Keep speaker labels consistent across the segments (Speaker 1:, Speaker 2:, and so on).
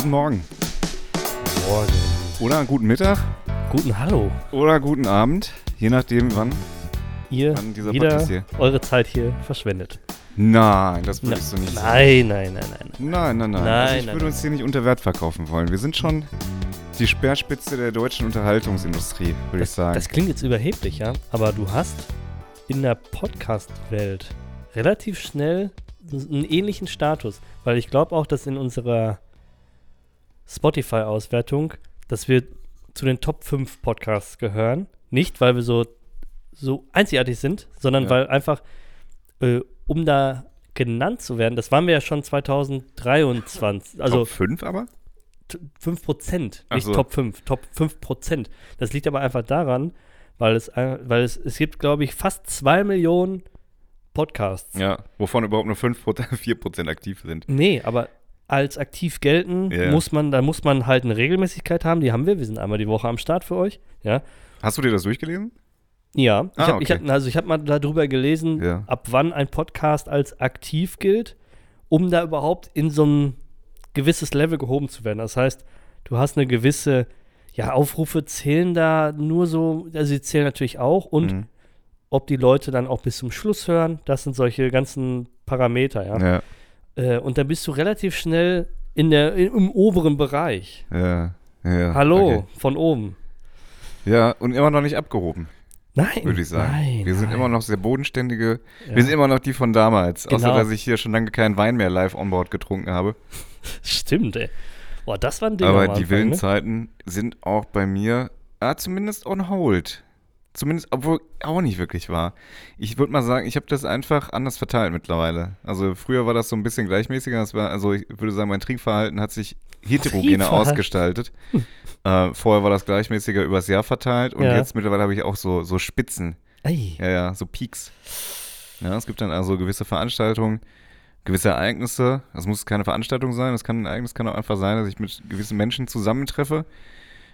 Speaker 1: Guten Morgen.
Speaker 2: Morgen.
Speaker 1: Oder guten Mittag.
Speaker 2: Guten Hallo.
Speaker 1: Oder guten Abend. Je nachdem, wann.
Speaker 2: Ihr
Speaker 1: Wann dieser Podcast hier.
Speaker 2: eure Zeit hier verschwendet.
Speaker 1: Nein, das
Speaker 2: Na,
Speaker 1: würdest du nicht sagen.
Speaker 2: nein, nein, nein, nein.
Speaker 1: Nein, nein, nein.
Speaker 2: Nein,
Speaker 1: also ich
Speaker 2: nein,
Speaker 1: würde
Speaker 2: nein.
Speaker 1: uns hier nicht unter Wert verkaufen wollen. Wir sind schon die Speerspitze der deutschen Unterhaltungsindustrie, würde ich sagen.
Speaker 2: Das klingt jetzt überheblich, ja, aber du hast in der Podcast-Welt relativ schnell einen ähnlichen Status, weil ich glaube auch, dass in unserer Spotify-Auswertung, dass wir zu den Top 5 Podcasts gehören. Nicht, weil wir so, so einzigartig sind, sondern
Speaker 1: Ja.
Speaker 2: weil einfach, äh, um da genannt zu werden, das waren wir ja schon 2023, also
Speaker 1: Top 5 aber?
Speaker 2: T- 5%,
Speaker 1: Ach
Speaker 2: nicht
Speaker 1: so.
Speaker 2: Top 5, Top 5%. Das liegt aber einfach daran, weil es, weil es, es gibt, glaube ich, fast 2 Millionen Podcasts.
Speaker 1: Ja, wovon überhaupt nur 5%, 4% aktiv sind.
Speaker 2: Nee, aber als aktiv gelten
Speaker 1: Ja.
Speaker 2: muss man, da muss man halt eine Regelmäßigkeit haben, die haben wir, wir sind einmal die Woche am Start für euch, ja.
Speaker 1: Hast du dir das durchgelesen?
Speaker 2: Ja, ich
Speaker 1: Ah,
Speaker 2: habe ich
Speaker 1: okay.
Speaker 2: hab, also ich hab mal darüber gelesen,
Speaker 1: Ja.
Speaker 2: ab wann ein Podcast als aktiv gilt, um da überhaupt in so ein gewisses Level gehoben zu werden. Das heißt, du hast eine gewisse, ja, Aufrufe zählen da nur so, also sie zählen natürlich auch und
Speaker 1: Mhm.
Speaker 2: ob die Leute dann auch bis zum Schluss hören, das sind solche ganzen Parameter, ja.
Speaker 1: Ja,
Speaker 2: Äh, und dann bist du relativ schnell in der, im oberen Bereich.
Speaker 1: ja, ja.
Speaker 2: Hallo,
Speaker 1: okay.
Speaker 2: von oben.
Speaker 1: Ja, und immer noch nicht abgehoben,
Speaker 2: Nein,
Speaker 1: würde ich sagen.
Speaker 2: Nein,
Speaker 1: wir sind
Speaker 2: nein.
Speaker 1: immer noch sehr bodenständige.
Speaker 2: Ja.
Speaker 1: Wir sind immer noch die von damals. Außer,
Speaker 2: Genau.
Speaker 1: dass ich hier schon lange keinen Wein mehr live on board getrunken habe.
Speaker 2: Stimmt, ey. Boah, das war ein Ding
Speaker 1: Aber die
Speaker 2: Anfang,
Speaker 1: wilden
Speaker 2: ne?
Speaker 1: Zeiten sind auch bei mir, ah, zumindest on hold. Zumindest, obwohl auch nicht wirklich war. Ich würde mal sagen, ich habe das einfach anders verteilt mittlerweile. Also früher war das so ein bisschen gleichmäßiger. Das war, also ich würde sagen, mein Trinkverhalten hat sich heterogener ausgestaltet. äh, vorher war das gleichmäßiger übers Jahr verteilt und
Speaker 2: Ja.
Speaker 1: jetzt mittlerweile habe ich auch so, so Spitzen.
Speaker 2: Ey.
Speaker 1: Ja, ja, so Peaks. Ja, es gibt dann also gewisse Veranstaltungen, gewisse Ereignisse. Das muss keine Veranstaltung sein, das kann ein Ereignis kann auch einfach sein, dass ich mit gewissen Menschen zusammentreffe,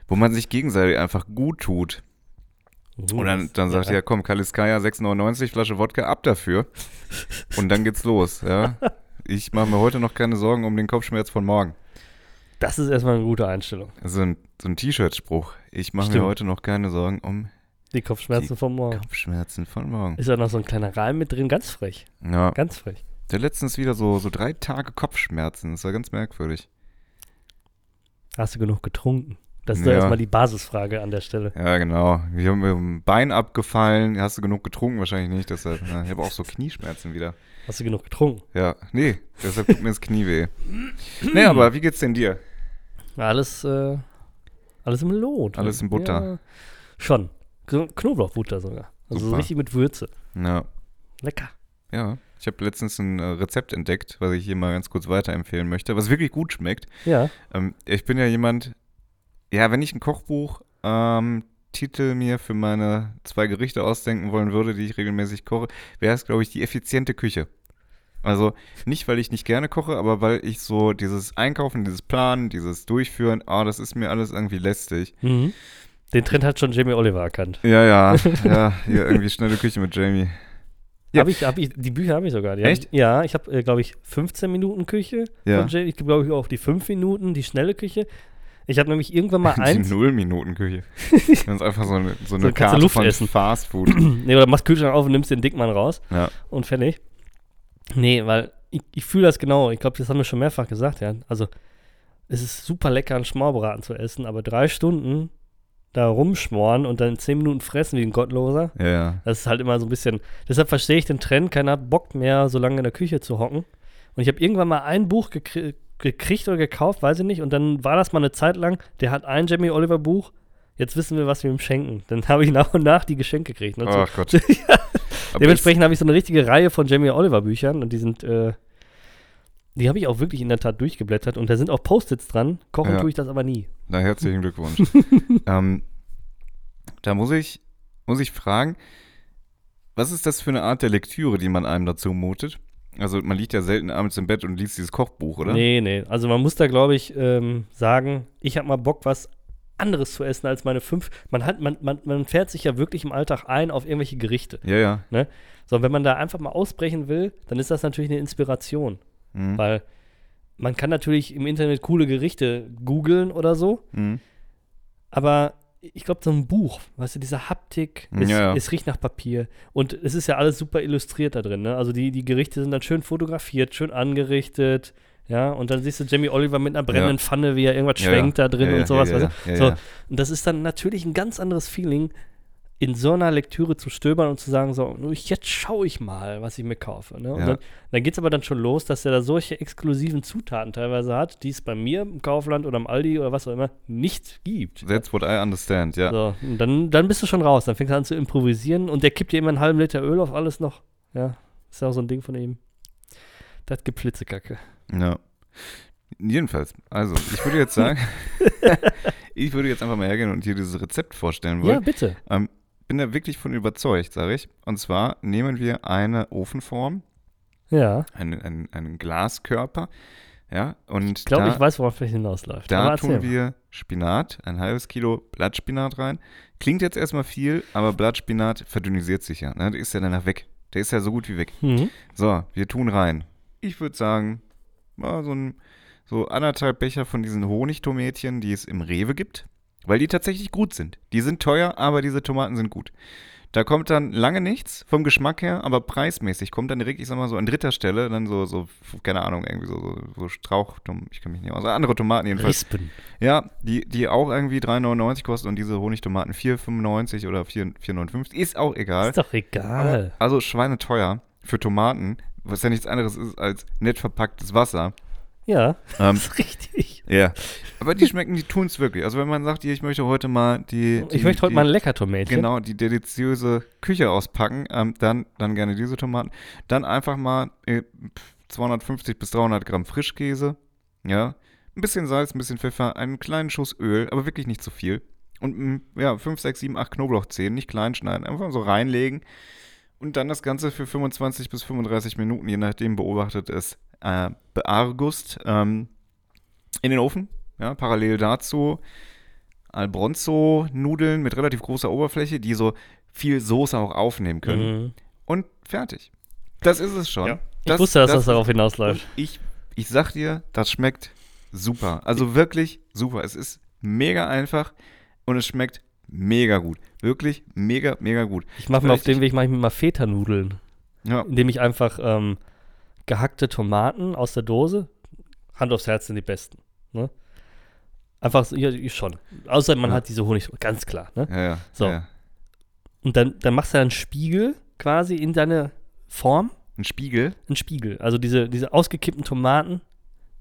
Speaker 1: wo man sich gegenseitig einfach gut tut.
Speaker 2: Uh,
Speaker 1: Und dann, dann sagt ja, komm, Kaliskaya 6,99, Flasche Wodka, ab dafür. Und dann geht's los, ja. Ich mache mir heute noch keine Sorgen um den Kopfschmerz von morgen.
Speaker 2: Das ist erstmal eine gute Einstellung.
Speaker 1: So ein, so ein T-Shirt-Spruch. Ich mache mir heute noch keine Sorgen um
Speaker 2: Die Kopfschmerzen
Speaker 1: Die
Speaker 2: vom Morgen.
Speaker 1: Kopfschmerzen von morgen.
Speaker 2: Ist ja noch so ein kleiner Reim mit drin, ganz frech.
Speaker 1: Ja.
Speaker 2: Ganz frech.
Speaker 1: Der letztens wieder so, so drei Tage Kopfschmerzen. Das war ganz merkwürdig.
Speaker 2: Hast du genug getrunken? Das ist
Speaker 1: Ja.
Speaker 2: erstmal die Basisfrage an der Stelle.
Speaker 1: Ja, genau. Wir haben mir ein Bein abgefallen. Hast du genug getrunken? Wahrscheinlich nicht. Deshalb, ja, ich habe auch so Knieschmerzen wieder.
Speaker 2: Hast du genug getrunken?
Speaker 1: Ja, nee, deshalb tut mir das Knie weh. Nee, aber wie geht's denn dir?
Speaker 2: Alles, äh, alles im Lot.
Speaker 1: Alles in Butter.
Speaker 2: Ja, schon. Kno- Knoblauchbutter sogar. Also so
Speaker 1: Super.
Speaker 2: richtig mit Würze.
Speaker 1: Ja,
Speaker 2: Lecker.
Speaker 1: ja. Ich habe letztens ein äh, Rezept entdeckt, was ich hier mal ganz kurz weiterempfehlen möchte, was wirklich gut schmeckt.
Speaker 2: Ja.
Speaker 1: Ähm, ich bin ja jemand, ja, wenn ich ein Kochbuch ähm, Titel mir für meine zwei Gerichte ausdenken wollen würde, die ich regelmäßig koche, wäre es, glaube ich, die effiziente Küche. Also nicht, weil ich nicht gerne koche, aber weil ich so dieses Einkaufen, dieses Planen, dieses Durchführen, ah, das ist mir alles irgendwie lästig.
Speaker 2: Mhm. Den Trend hat schon Jamie Oliver erkannt.
Speaker 1: Ja, ja, ja, hier irgendwie schnelle Küche mit Jamie. Ja.
Speaker 2: Hab ich, hab ich, die Bücher habe ich sogar. Die
Speaker 1: Echt?
Speaker 2: Hab ich, ja, ich habe, äh, glaube ich, 15 Minuten Küche
Speaker 1: Ja.
Speaker 2: von Jamie. Ich glaube ich auch die 5 Minuten, die schnelle Küche. Ich habe nämlich irgendwann mal
Speaker 1: Die
Speaker 2: eins.
Speaker 1: Null-Minuten-Küche. Das ist einfach so eine, so eine
Speaker 2: So
Speaker 1: Karte
Speaker 2: Luft
Speaker 1: von
Speaker 2: essen.
Speaker 1: Fast Food.
Speaker 2: nee, oder machst Kühlschrank auf und nimmst den Dickmann raus
Speaker 1: Ja.
Speaker 2: und fertig. Nee, weil ich, ich fühle das genau. Ich glaube, das haben wir schon mehrfach gesagt, ja. Also, es ist super lecker, einen Schmorbraten zu essen, aber drei Stunden da rumschmoren und dann 10 Minuten fressen wie ein Gottloser,
Speaker 1: Ja, ja.
Speaker 2: das ist halt immer so ein bisschen. Deshalb verstehe ich den Trend, keiner hat Bock mehr, so lange in der Küche zu hocken. Und ich habe irgendwann mal ein Buch gekri gekriegt oder gekauft, weiß ich nicht. Und dann war das mal eine Zeit lang, der hat ein Jamie Oliver Buch. Jetzt wissen wir, was wir ihm schenken. Dann habe ich nach und nach die Geschenke gekriegt. Ne? So-
Speaker 1: Ach Gott. Aber
Speaker 2: Dementsprechend habe ich so eine richtige Reihe von Jamie Oliver Büchern und die sind, äh, die habe ich auch wirklich in der Tat durchgeblättert und da sind auch Post-its dran. Kochen
Speaker 1: Ja.
Speaker 2: tue ich das aber nie.
Speaker 1: Na, herzlichen Glückwunsch. ähm, da muss ich, muss ich fragen, was ist das für eine Art der Lektüre, die man einem dazu mutet? Also man liegt ja selten abends im Bett und liest dieses Kochbuch, oder?
Speaker 2: Nee, nee. Also man muss da, glaube ich, ähm, sagen, ich habe mal Bock, was anderes zu essen als meine fünf. Man hat, man, man, man fährt sich ja wirklich im Alltag ein auf irgendwelche Gerichte.
Speaker 1: Ja, ja.
Speaker 2: So, wenn man da einfach mal ausbrechen will, dann ist das natürlich eine Inspiration.
Speaker 1: Mhm.
Speaker 2: Weil man kann natürlich im Internet coole Gerichte googeln oder so,
Speaker 1: Mhm.
Speaker 2: aber ich glaube, so ein Buch, weißt du, diese Haptik, es,
Speaker 1: Ja, ja.
Speaker 2: es riecht nach Papier und es ist ja alles super illustriert da drin, ne? Also die, die Gerichte sind dann schön fotografiert, schön angerichtet, ja, und dann siehst du Jamie Oliver mit einer brennenden Pfanne, wie er irgendwas
Speaker 1: Ja,
Speaker 2: schwenkt da drin
Speaker 1: Ja,
Speaker 2: und
Speaker 1: ja,
Speaker 2: sowas,
Speaker 1: ja,
Speaker 2: weißt du?
Speaker 1: ja, ja,
Speaker 2: so,
Speaker 1: ja.
Speaker 2: und das ist dann natürlich ein ganz anderes Feeling, in so einer Lektüre zu stöbern und zu sagen, so, jetzt schaue ich mal, was ich mir kaufe. Ne? Und
Speaker 1: Ja.
Speaker 2: dann, dann geht es aber dann schon los, dass er da solche exklusiven Zutaten teilweise hat, die es bei mir im Kaufland oder im Aldi oder was auch immer nicht gibt.
Speaker 1: That's what I understand, ja.
Speaker 2: So, und dann, dann bist du schon raus. Dann fängst du an zu improvisieren und der kippt dir immer einen halben Liter Öl auf alles noch. Ja, ist ja auch so ein Ding von ihm. Das gibt Flitzekacke.
Speaker 1: Ja. Jedenfalls, also, ich würde jetzt sagen, ich würde jetzt einfach mal hergehen und dir dieses Rezept vorstellen
Speaker 2: Ja,
Speaker 1: wollen.
Speaker 2: bitte.
Speaker 1: Ähm, bin da wirklich von überzeugt, sage ich. Und zwar nehmen wir eine Ofenform,
Speaker 2: Ja.
Speaker 1: einen, einen, einen Glaskörper, ja, und
Speaker 2: Ich glaube, ich weiß, worauf es hinausläuft.
Speaker 1: da tun wir Spinat, ein halbes Kilo Blattspinat rein. Klingt jetzt erstmal viel, aber Blattspinat verdünnisiert sich ja, ne? Der ist ja danach weg. Der ist ja so gut wie weg.
Speaker 2: Mhm.
Speaker 1: So, wir tun rein. Ich würde sagen, so, ein, so anderthalb Becher von diesen Honigtomätchen, die es im Rewe gibt, weil die tatsächlich gut sind. Die sind teuer, aber diese Tomaten sind gut. Da kommt dann lange nichts vom Geschmack her, aber preismäßig kommt dann direkt, ich sag mal so an dritter Stelle, dann so, so keine Ahnung, irgendwie so, so, so Strauchtom, ich kann mich nicht aus, andere Tomaten jedenfalls.
Speaker 2: Rispen.
Speaker 1: Ja, die, die auch irgendwie 3,99 kosten und diese Honigtomaten 4,95 oder 4 4,59, ist auch egal.
Speaker 2: Ist doch egal.
Speaker 1: Also schweineteuer für Tomaten, was ja nichts anderes ist als nett verpacktes Wasser.
Speaker 2: Ja,
Speaker 1: Ähm,
Speaker 2: ist richtig.
Speaker 1: ja. Aber die schmecken, die tun es wirklich. Also wenn man sagt, hier, ich möchte heute mal die, die
Speaker 2: Ich möchte heute
Speaker 1: die,
Speaker 2: mal ein Leckertomätchen.
Speaker 1: Genau, die deliziöse Küche auspacken, ähm, dann, dann gerne diese Tomaten. Dann einfach mal äh, 250 bis 300 Gramm Frischkäse, ja, ein bisschen Salz, ein bisschen Pfeffer, einen kleinen Schuss Öl, aber wirklich nicht zu viel. Und mm, ja, 5, 6, 7, 8 Knoblauchzehen, nicht klein schneiden, einfach so reinlegen. Und dann das Ganze für 25 bis 35 Minuten, je nachdem beobachtet es, äh, beargust ähm, in den Ofen. Ja, parallel dazu Albronzo-Nudeln mit relativ großer Oberfläche, die so viel Soße auch aufnehmen können.
Speaker 2: Mhm.
Speaker 1: Und fertig. Das ist es schon.
Speaker 2: Ja. Ich wusste, dass das, darauf
Speaker 1: und
Speaker 2: hinausläuft.
Speaker 1: ich, ich sag dir, das schmeckt super. Also wirklich super. Es ist mega einfach und es schmeckt mega gut. Wirklich mega, mega gut.
Speaker 2: Ich mache mir auf dem Weg mache ich mir mal Feta-Nudeln,
Speaker 1: Ja,
Speaker 2: indem ich einfach ähm, gehackte Tomaten aus der Dose, Hand aufs Herz sind die besten. Ne? Einfach so, ja, schon. Außer man
Speaker 1: Ja.
Speaker 2: hat diese Honig, ganz klar. Ne?
Speaker 1: ja, ja.
Speaker 2: So.
Speaker 1: ja.
Speaker 2: Und dann, dann machst du einen Spiegel quasi in deine Form.
Speaker 1: Ein Spiegel.
Speaker 2: Ein Spiegel. Also diese, diese ausgekippten Tomaten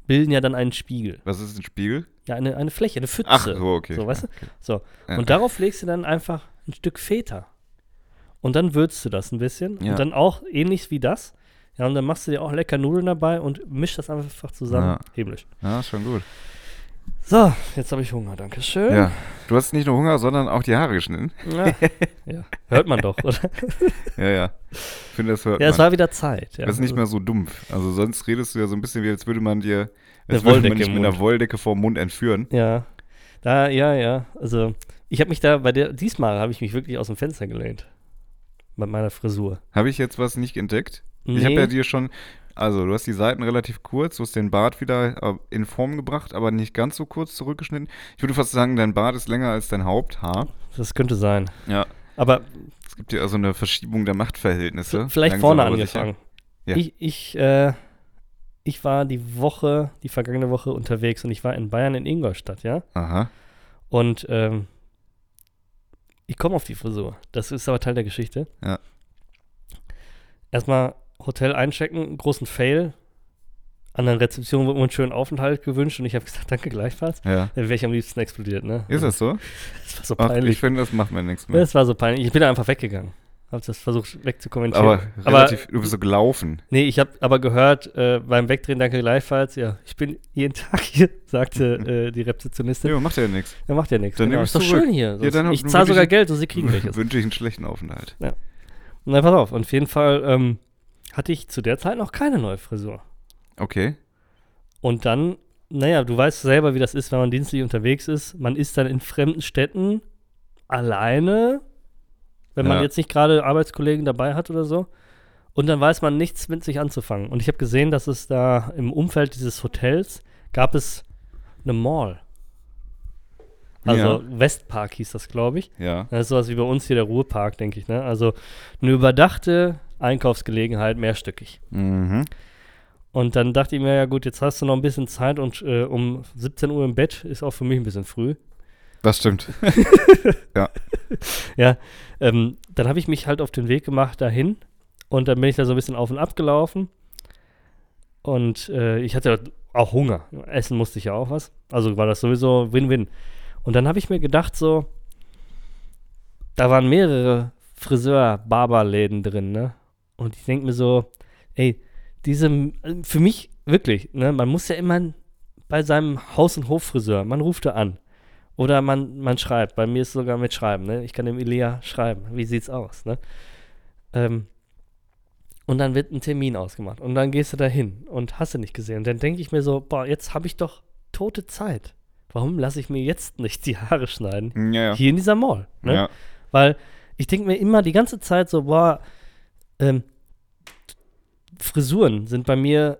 Speaker 2: bilden ja dann einen Spiegel.
Speaker 1: Was ist ein Spiegel?
Speaker 2: Ja, eine, eine Fläche, eine Pfütze.
Speaker 1: Ach, so, okay.
Speaker 2: So, weißt du?
Speaker 1: Okay.
Speaker 2: So.
Speaker 1: Ja.
Speaker 2: Und darauf legst du dann einfach ein Stück Feta. Und dann würzt du das ein bisschen.
Speaker 1: Ja.
Speaker 2: Und dann auch ähnlich wie das. Ja, und dann machst du dir auch lecker Nudeln dabei und mischst das einfach zusammen.
Speaker 1: Ja.
Speaker 2: Himmlisch.
Speaker 1: Ja, schon gut.
Speaker 2: So, jetzt habe ich Hunger, danke schön.
Speaker 1: Ja. Du hast nicht nur Hunger, sondern auch die Haare geschnitten.
Speaker 2: Ja. ja. Hört man doch, oder?
Speaker 1: Ja, ja. Ich finde, das hört
Speaker 2: Ja, es
Speaker 1: man.
Speaker 2: war wieder Zeit. Ja.
Speaker 1: Das ist nicht mehr so dumpf. Also sonst redest du ja so ein bisschen wie, als würde man dir,
Speaker 2: Eine
Speaker 1: als würde man dich mit einer. Wolldecke vorm Mund entführen.
Speaker 2: Ja. Da, ja, ja. Also, ich habe mich da bei der, diesmal habe ich mich wirklich aus dem Fenster gelehnt. Bei meiner Frisur.
Speaker 1: Habe ich jetzt was nicht entdeckt?
Speaker 2: Nee.
Speaker 1: Ich habe ja dir schon, also du hast die Seiten relativ kurz, du hast den Bart wieder äh, in Form gebracht, aber nicht ganz so kurz zurückgeschnitten. Ich würde fast sagen, dein Bart ist länger als dein Haupthaar.
Speaker 2: Das könnte sein.
Speaker 1: Ja.
Speaker 2: Aber
Speaker 1: Es gibt ja also eine Verschiebung der Machtverhältnisse.
Speaker 2: vielleicht
Speaker 1: Langsam
Speaker 2: vorne angefangen.
Speaker 1: Ja.
Speaker 2: Ich, ich, äh, ich war die Woche, die vergangene Woche unterwegs und ich war in Bayern in Ingolstadt, ja.
Speaker 1: Aha.
Speaker 2: Und ähm, ich komme auf die Frisur. Das ist aber Teil der Geschichte.
Speaker 1: Ja.
Speaker 2: Erstmal Hotel einchecken, großen Fail. An der Rezeption wurde mir einen schönen Aufenthalt gewünscht und ich habe gesagt, danke gleichfalls.
Speaker 1: Ja.
Speaker 2: Dann wäre ich am liebsten explodiert, ne?
Speaker 1: Ist das so?
Speaker 2: Das war so
Speaker 1: Ach,
Speaker 2: peinlich.
Speaker 1: ich finde, das macht man nichts mehr.
Speaker 2: Das war so peinlich. Ich bin einfach weggegangen. Hab das versucht wegzukommentieren.
Speaker 1: Aber
Speaker 2: aber
Speaker 1: relativ, du bist so gelaufen.
Speaker 2: nee, ich habe aber gehört, äh, beim Wegdrehen, danke gleichfalls. Ja, ich bin jeden Tag hier, sagte äh, die Rezeptionistin.
Speaker 1: Ja, macht ja nichts.
Speaker 2: Ja, macht ja nichts.
Speaker 1: Dann
Speaker 2: Genau. Ist doch
Speaker 1: zurück.
Speaker 2: schön hier.
Speaker 1: Ja, dann
Speaker 2: ich zahle sogar
Speaker 1: ich-
Speaker 2: Geld und sie kriegen welches.
Speaker 1: Wünsche ich einen schlechten Aufenthalt.
Speaker 2: Na, pass auf. Und auf jeden Fall ähm, hatte ich zu der Zeit noch keine neue Frisur.
Speaker 1: Okay.
Speaker 2: Und dann, naja, du weißt selber, wie das ist, wenn man dienstlich unterwegs ist. Man ist dann in fremden Städten alleine, wenn man
Speaker 1: Ja.
Speaker 2: jetzt nicht gerade Arbeitskollegen dabei hat oder so. Und dann weiß man nichts mit sich anzufangen. Und ich habe gesehen, dass es da im Umfeld dieses Hotels gab es eine Mall. Also
Speaker 1: Ja.
Speaker 2: Westpark hieß das, glaube ich.
Speaker 1: Ja.
Speaker 2: Das ist sowas wie bei uns hier der Ruhepark, denke ich. Ne? Also eine überdachte Einkaufsgelegenheit, mehrstöckig.
Speaker 1: Mhm.
Speaker 2: Und dann dachte ich mir, ja gut, jetzt hast du noch ein bisschen Zeit und äh, um 17 Uhr im Bett ist auch für mich ein bisschen früh.
Speaker 1: Das stimmt.
Speaker 2: Ja, ähm, dann habe ich mich halt auf den Weg gemacht dahin und dann bin ich da so ein bisschen auf und ab gelaufen. Und äh, ich hatte auch Hunger. Essen musste ich ja auch was. Also war das sowieso Win-Win. Und dann habe ich mir gedacht, so, da waren mehrere Friseur-Barberläden drin, ne? Und ich denke mir so, ey, diese, für mich wirklich, ne, man muss ja immer bei seinem Haus- und Hoffriseur, man ruft da an. Oder man, man schreibt. Bei mir ist es sogar mit Schreiben, ne? Ich kann dem Ilea schreiben. Wie sieht's aus, ne? Ähm, und dann wird ein Termin ausgemacht. Und dann gehst du da hin und hast du nicht gesehen. Und dann denke ich mir so, boah, jetzt habe ich doch tote Zeit. Warum lasse ich mir jetzt nicht die Haare schneiden?
Speaker 1: Ja, ja.
Speaker 2: Hier in dieser Mall. Ne?
Speaker 1: ja.
Speaker 2: Weil ich denke mir immer die ganze Zeit so, boah, ähm, Frisuren sind bei mir,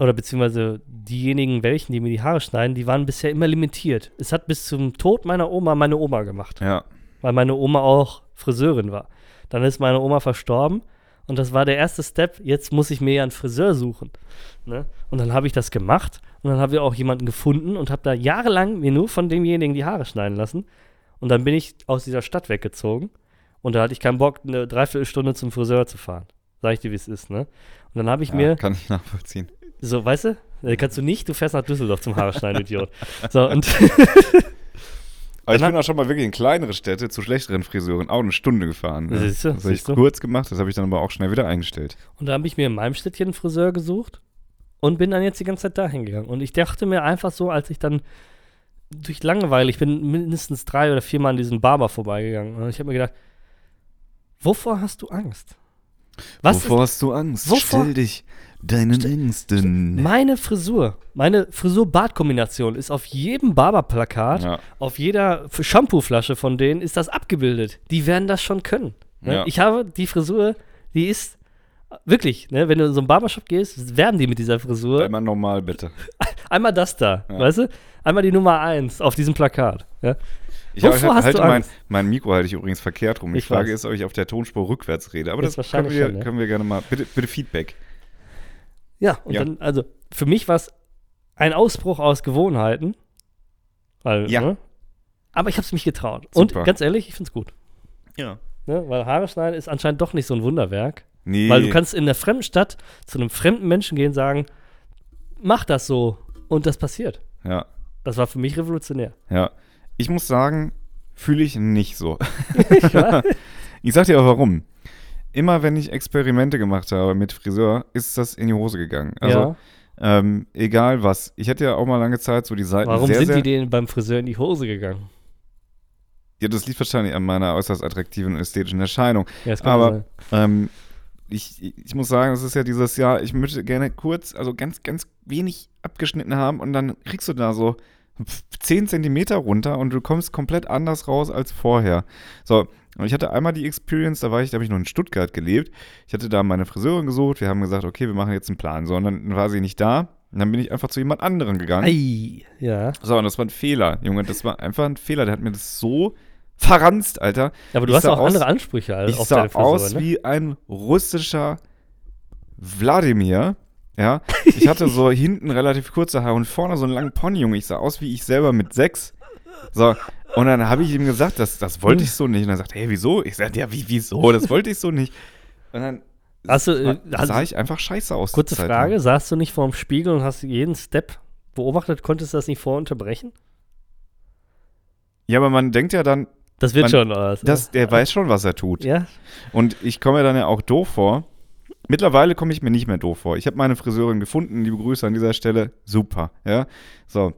Speaker 2: oder beziehungsweise diejenigen, welchen, die mir die Haare schneiden, die waren bisher immer limitiert. Es hat bis zum Tod meiner Oma meine Oma gemacht,
Speaker 1: Ja.
Speaker 2: weil meine Oma auch Friseurin war. Dann ist meine Oma verstorben und das war der erste Step. Jetzt muss ich mir ja einen Friseur suchen. Ne? Und dann habe ich das gemacht und dann habe ich auch jemanden gefunden und habe da jahrelang mir nur von demjenigen die Haare schneiden lassen. Und dann bin ich aus dieser Stadt weggezogen und da hatte ich keinen Bock, eine Dreiviertelstunde zum Friseur zu fahren. Sag ich dir, wie es ist, ne? Und dann habe ich
Speaker 1: ja.
Speaker 2: mir,
Speaker 1: Kann ich nachvollziehen.
Speaker 2: so, weißt du, äh, kannst du nicht, du fährst nach Düsseldorf zum Haare schneiden, Idiot. So, und
Speaker 1: Aber ich bin auch schon mal wirklich in kleinere Städte zu schlechteren Friseuren auch eine Stunde gefahren. Ne?
Speaker 2: Siehst du,
Speaker 1: das habe ich
Speaker 2: du.
Speaker 1: kurz gemacht, das habe ich dann aber auch schnell wieder eingestellt.
Speaker 2: Und da habe ich mir in meinem Städtchen einen Friseur gesucht und bin dann jetzt die ganze Zeit dahin gegangen. Und ich dachte mir einfach so, als ich dann durch Langeweile, ich bin mindestens drei oder viermal an diesem Barber vorbeigegangen. Und ich habe mir gedacht, wovor hast du Angst? Was
Speaker 1: Wovor hast du Angst?
Speaker 2: Wovor-
Speaker 1: Stell dich deinen
Speaker 2: ist
Speaker 1: Ängsten.
Speaker 2: meine Frisur, meine Frisur-Bart-Kombination ist auf jedem Barberplakat,
Speaker 1: Ja.
Speaker 2: auf jeder Shampoo-Flasche von denen ist das abgebildet. Die werden das schon können. Ne?
Speaker 1: Ja.
Speaker 2: Ich habe die Frisur, die ist wirklich, ne, wenn du in so einen Barbershop gehst, werden die mit dieser Frisur.
Speaker 1: Einmal normal, bitte.
Speaker 2: Einmal das da,
Speaker 1: Ja.
Speaker 2: weißt du? Einmal die Nummer eins auf diesem Plakat. Ja?
Speaker 1: Ich
Speaker 2: Wovor
Speaker 1: hab-
Speaker 2: hast
Speaker 1: halte
Speaker 2: du
Speaker 1: mein, mein Mikro halte ich übrigens verkehrt rum. Die
Speaker 2: Ich
Speaker 1: Frage
Speaker 2: weiß.
Speaker 1: ist, ob ich auf der Tonspur rückwärts rede. Aber
Speaker 2: Ist
Speaker 1: das können wir,
Speaker 2: schon, ja.
Speaker 1: können wir gerne mal. Bitte, bitte Feedback.
Speaker 2: ja, und
Speaker 1: Ja.
Speaker 2: dann, also für mich war es ein Ausbruch aus Gewohnheiten. Weil,
Speaker 1: Ja.
Speaker 2: ne? Aber ich habe es mich getraut.
Speaker 1: Super.
Speaker 2: Und ganz ehrlich, ich finde es gut.
Speaker 1: Ja.
Speaker 2: Ne? Weil Haare schneiden ist anscheinend doch nicht so ein Wunderwerk.
Speaker 1: Nee.
Speaker 2: Weil du kannst in einer fremden Stadt zu einem fremden Menschen gehen und sagen, mach das so. Und das passiert.
Speaker 1: Ja.
Speaker 2: Das war für mich revolutionär.
Speaker 1: Ja. Ich muss sagen, fühle ich nicht so.
Speaker 2: Ja.
Speaker 1: Ich sag dir auch warum. Immer wenn ich Experimente gemacht habe mit Friseur, ist das in die Hose gegangen. Also,
Speaker 2: ja.
Speaker 1: ähm, egal was. Ich hatte ja auch mal lange Zeit so die Seiten
Speaker 2: Warum
Speaker 1: sehr,
Speaker 2: sind
Speaker 1: sehr,
Speaker 2: die denen beim Friseur in die Hose gegangen?
Speaker 1: Ja, das liegt wahrscheinlich an meiner äußerst attraktiven und ästhetischen Erscheinung.
Speaker 2: Ja,
Speaker 1: Aber-. Ähm, ich, ich muss sagen, es ist ja dieses Jahr, ich möchte gerne kurz, also ganz, ganz wenig abgeschnitten haben und dann kriegst du da so 10 Zentimeter runter und du kommst komplett anders raus als vorher. So, und ich hatte einmal die Experience, da war ich, da habe ich noch in Stuttgart gelebt. Ich hatte da meine Friseurin gesucht, wir haben gesagt, okay, wir machen jetzt einen Plan. So, und dann war sie nicht da. Und dann bin ich einfach zu jemand anderem gegangen.
Speaker 2: Ei, ja.
Speaker 1: So, und das war ein Fehler, Junge, das war einfach ein Fehler. Der hat mir das so verranzt, Alter.
Speaker 2: Aber du
Speaker 1: Ich
Speaker 2: hast auch
Speaker 1: aus-
Speaker 2: andere Ansprüche als
Speaker 1: Ich
Speaker 2: auf
Speaker 1: sah
Speaker 2: Frisur,
Speaker 1: aus
Speaker 2: ne?
Speaker 1: wie ein russischer Wladimir. Ja, ich hatte so hinten relativ kurze Haare und vorne so einen langen Pony, Junge. Ich sah aus wie ich selber mit sechs. So, und dann habe ich ihm gesagt, das, das wollte ich so nicht. Und er sagt, hey, wieso? Ich sagte, ja, wie, wieso? Das wollte ich so nicht. Und dann
Speaker 2: Hast du, äh,
Speaker 1: sah,
Speaker 2: hast-
Speaker 1: ich einfach scheiße aus.
Speaker 2: Kurze
Speaker 1: Zeit
Speaker 2: Frage, saßt du nicht vorm Spiegel und hast jeden Step beobachtet, konntest du das nicht vorunterbrechen?
Speaker 1: Ja, aber man denkt ja dann,
Speaker 2: Das wird
Speaker 1: Man-
Speaker 2: schon was.
Speaker 1: dass der weiß schon, was er tut.
Speaker 2: ja?
Speaker 1: Und ich komme mir dann ja auch doof vor. Mittlerweile komme ich mir nicht mehr doof vor. Ich habe meine Friseurin gefunden, liebe Grüße an dieser Stelle. Super, ja. So.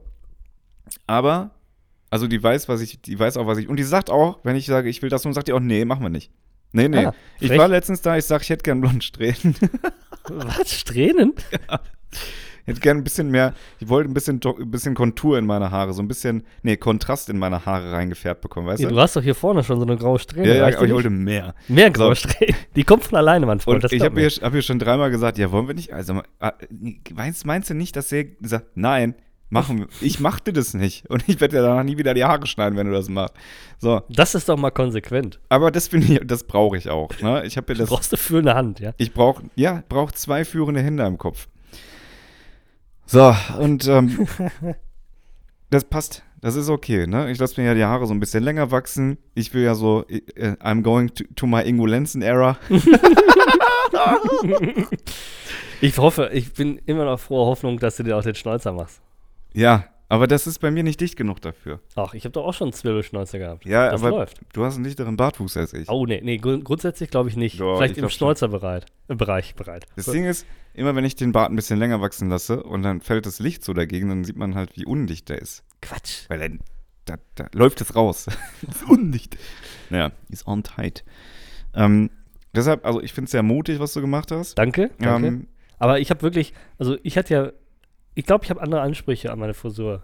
Speaker 1: Aber, also die weiß, was ich, die weiß auch, was ich. Und die sagt auch, wenn ich sage, ich will das und sagt die auch, nee, machen wir nicht. Nee, nee.
Speaker 2: Ah,
Speaker 1: ich war letztens da, ich sage, ich hätte gern blond Strähnen.
Speaker 2: Was? Strähnen?
Speaker 1: Ich hätte gerne ein bisschen mehr, ich wollte ein bisschen, ein bisschen Kontur in meine Haare, so ein bisschen, nee, Kontrast in meine Haare reingefärbt bekommen, weißt
Speaker 2: Ja,
Speaker 1: du?
Speaker 2: du hast doch hier vorne schon so eine graue Strähne.
Speaker 1: Ja, ja, aber ich wollte mehr.
Speaker 2: Mehr graue
Speaker 1: So.
Speaker 2: Strähne. Die kommt von alleine, mein Freund.
Speaker 1: Und
Speaker 2: das
Speaker 1: ich habe hier, hab hier schon dreimal gesagt, ja, wollen wir nicht? Also, äh, meinst, meinst du nicht, dass er sagt, nein, machen wir. Ich machte das nicht. Und ich werde dir danach nie wieder die Haare schneiden, wenn du das machst. So,
Speaker 2: Das ist doch mal konsequent.
Speaker 1: aber das finde ich, das brauche ich auch. Ne? Ich habe ja
Speaker 2: Du
Speaker 1: das.
Speaker 2: brauchst du für eine Hand, ja.
Speaker 1: Ich brauche, ja, brauche zwei führende Hände im Kopf. So, und ähm, das passt. Das ist okay, ne? Ich lasse mir ja die Haare so ein bisschen länger wachsen. Ich will ja so, äh, I'm going to, to my Ingo Lenzen era.
Speaker 2: Ich hoffe, ich bin immer noch froher Hoffnung, dass du dir auch den Schnäuzer machst.
Speaker 1: Ja, aber das ist bei mir nicht dicht genug dafür.
Speaker 2: Ach, ich habe doch auch schon einen Zwirbelschnäuzer gehabt.
Speaker 1: Ja,
Speaker 2: das
Speaker 1: aber
Speaker 2: läuft.
Speaker 1: du hast einen dichteren Bartwuchs als ich.
Speaker 2: Oh, nee, nee, grund grundsätzlich glaube ich nicht.
Speaker 1: Doch,
Speaker 2: Vielleicht
Speaker 1: ich
Speaker 2: im. Schnäuzerbereich äh, bereit.
Speaker 1: Das Ding ist, immer wenn ich den Bart ein bisschen länger wachsen lasse und dann fällt das Licht so dagegen, dann sieht man halt, wie undicht der ist.
Speaker 2: Quatsch.
Speaker 1: Weil dann, da, da läuft es raus. undicht. Naja, ist on tight. Ähm, deshalb, also ich finde es sehr mutig, was du gemacht hast.
Speaker 2: Danke, danke.
Speaker 1: Ähm,
Speaker 2: Aber ich habe wirklich, also ich hatte ja, ich glaube, ich habe andere Ansprüche an meine Frisur.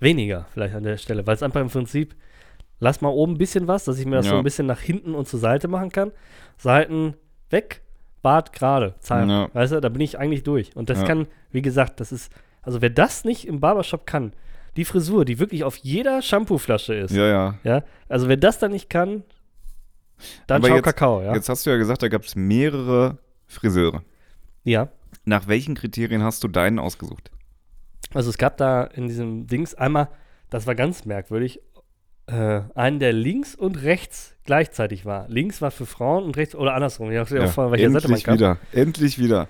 Speaker 2: Weniger vielleicht an der Stelle, weil es einfach im Prinzip, lass mal oben ein bisschen was, dass ich mir das so
Speaker 1: Ja.
Speaker 2: ein bisschen nach hinten und zur Seite machen kann. Seiten weg, Bart gerade, Zahlen.
Speaker 1: Ja.
Speaker 2: Weißt du, da bin ich eigentlich durch. Und das
Speaker 1: Ja.
Speaker 2: kann, wie gesagt, das ist, also wer das nicht im Barbershop kann, die Frisur, die wirklich auf jeder Shampooflasche ist,
Speaker 1: ja, ja.
Speaker 2: ja, also wer das dann nicht kann, dann
Speaker 1: Aber
Speaker 2: schau
Speaker 1: jetzt-
Speaker 2: Kakao, ja.
Speaker 1: Jetzt hast du ja gesagt, da gab es mehrere Friseure.
Speaker 2: ja.
Speaker 1: Nach welchen Kriterien hast du deinen ausgesucht?
Speaker 2: Also es gab da in diesem Dings einmal, das war ganz merkwürdig, äh, einen, der links und rechts gleichzeitig war. Links war für Frauen und rechts, oder andersrum, nachdem, von welcher Seite man
Speaker 1: endlich
Speaker 2: kam.
Speaker 1: wieder. Endlich wieder.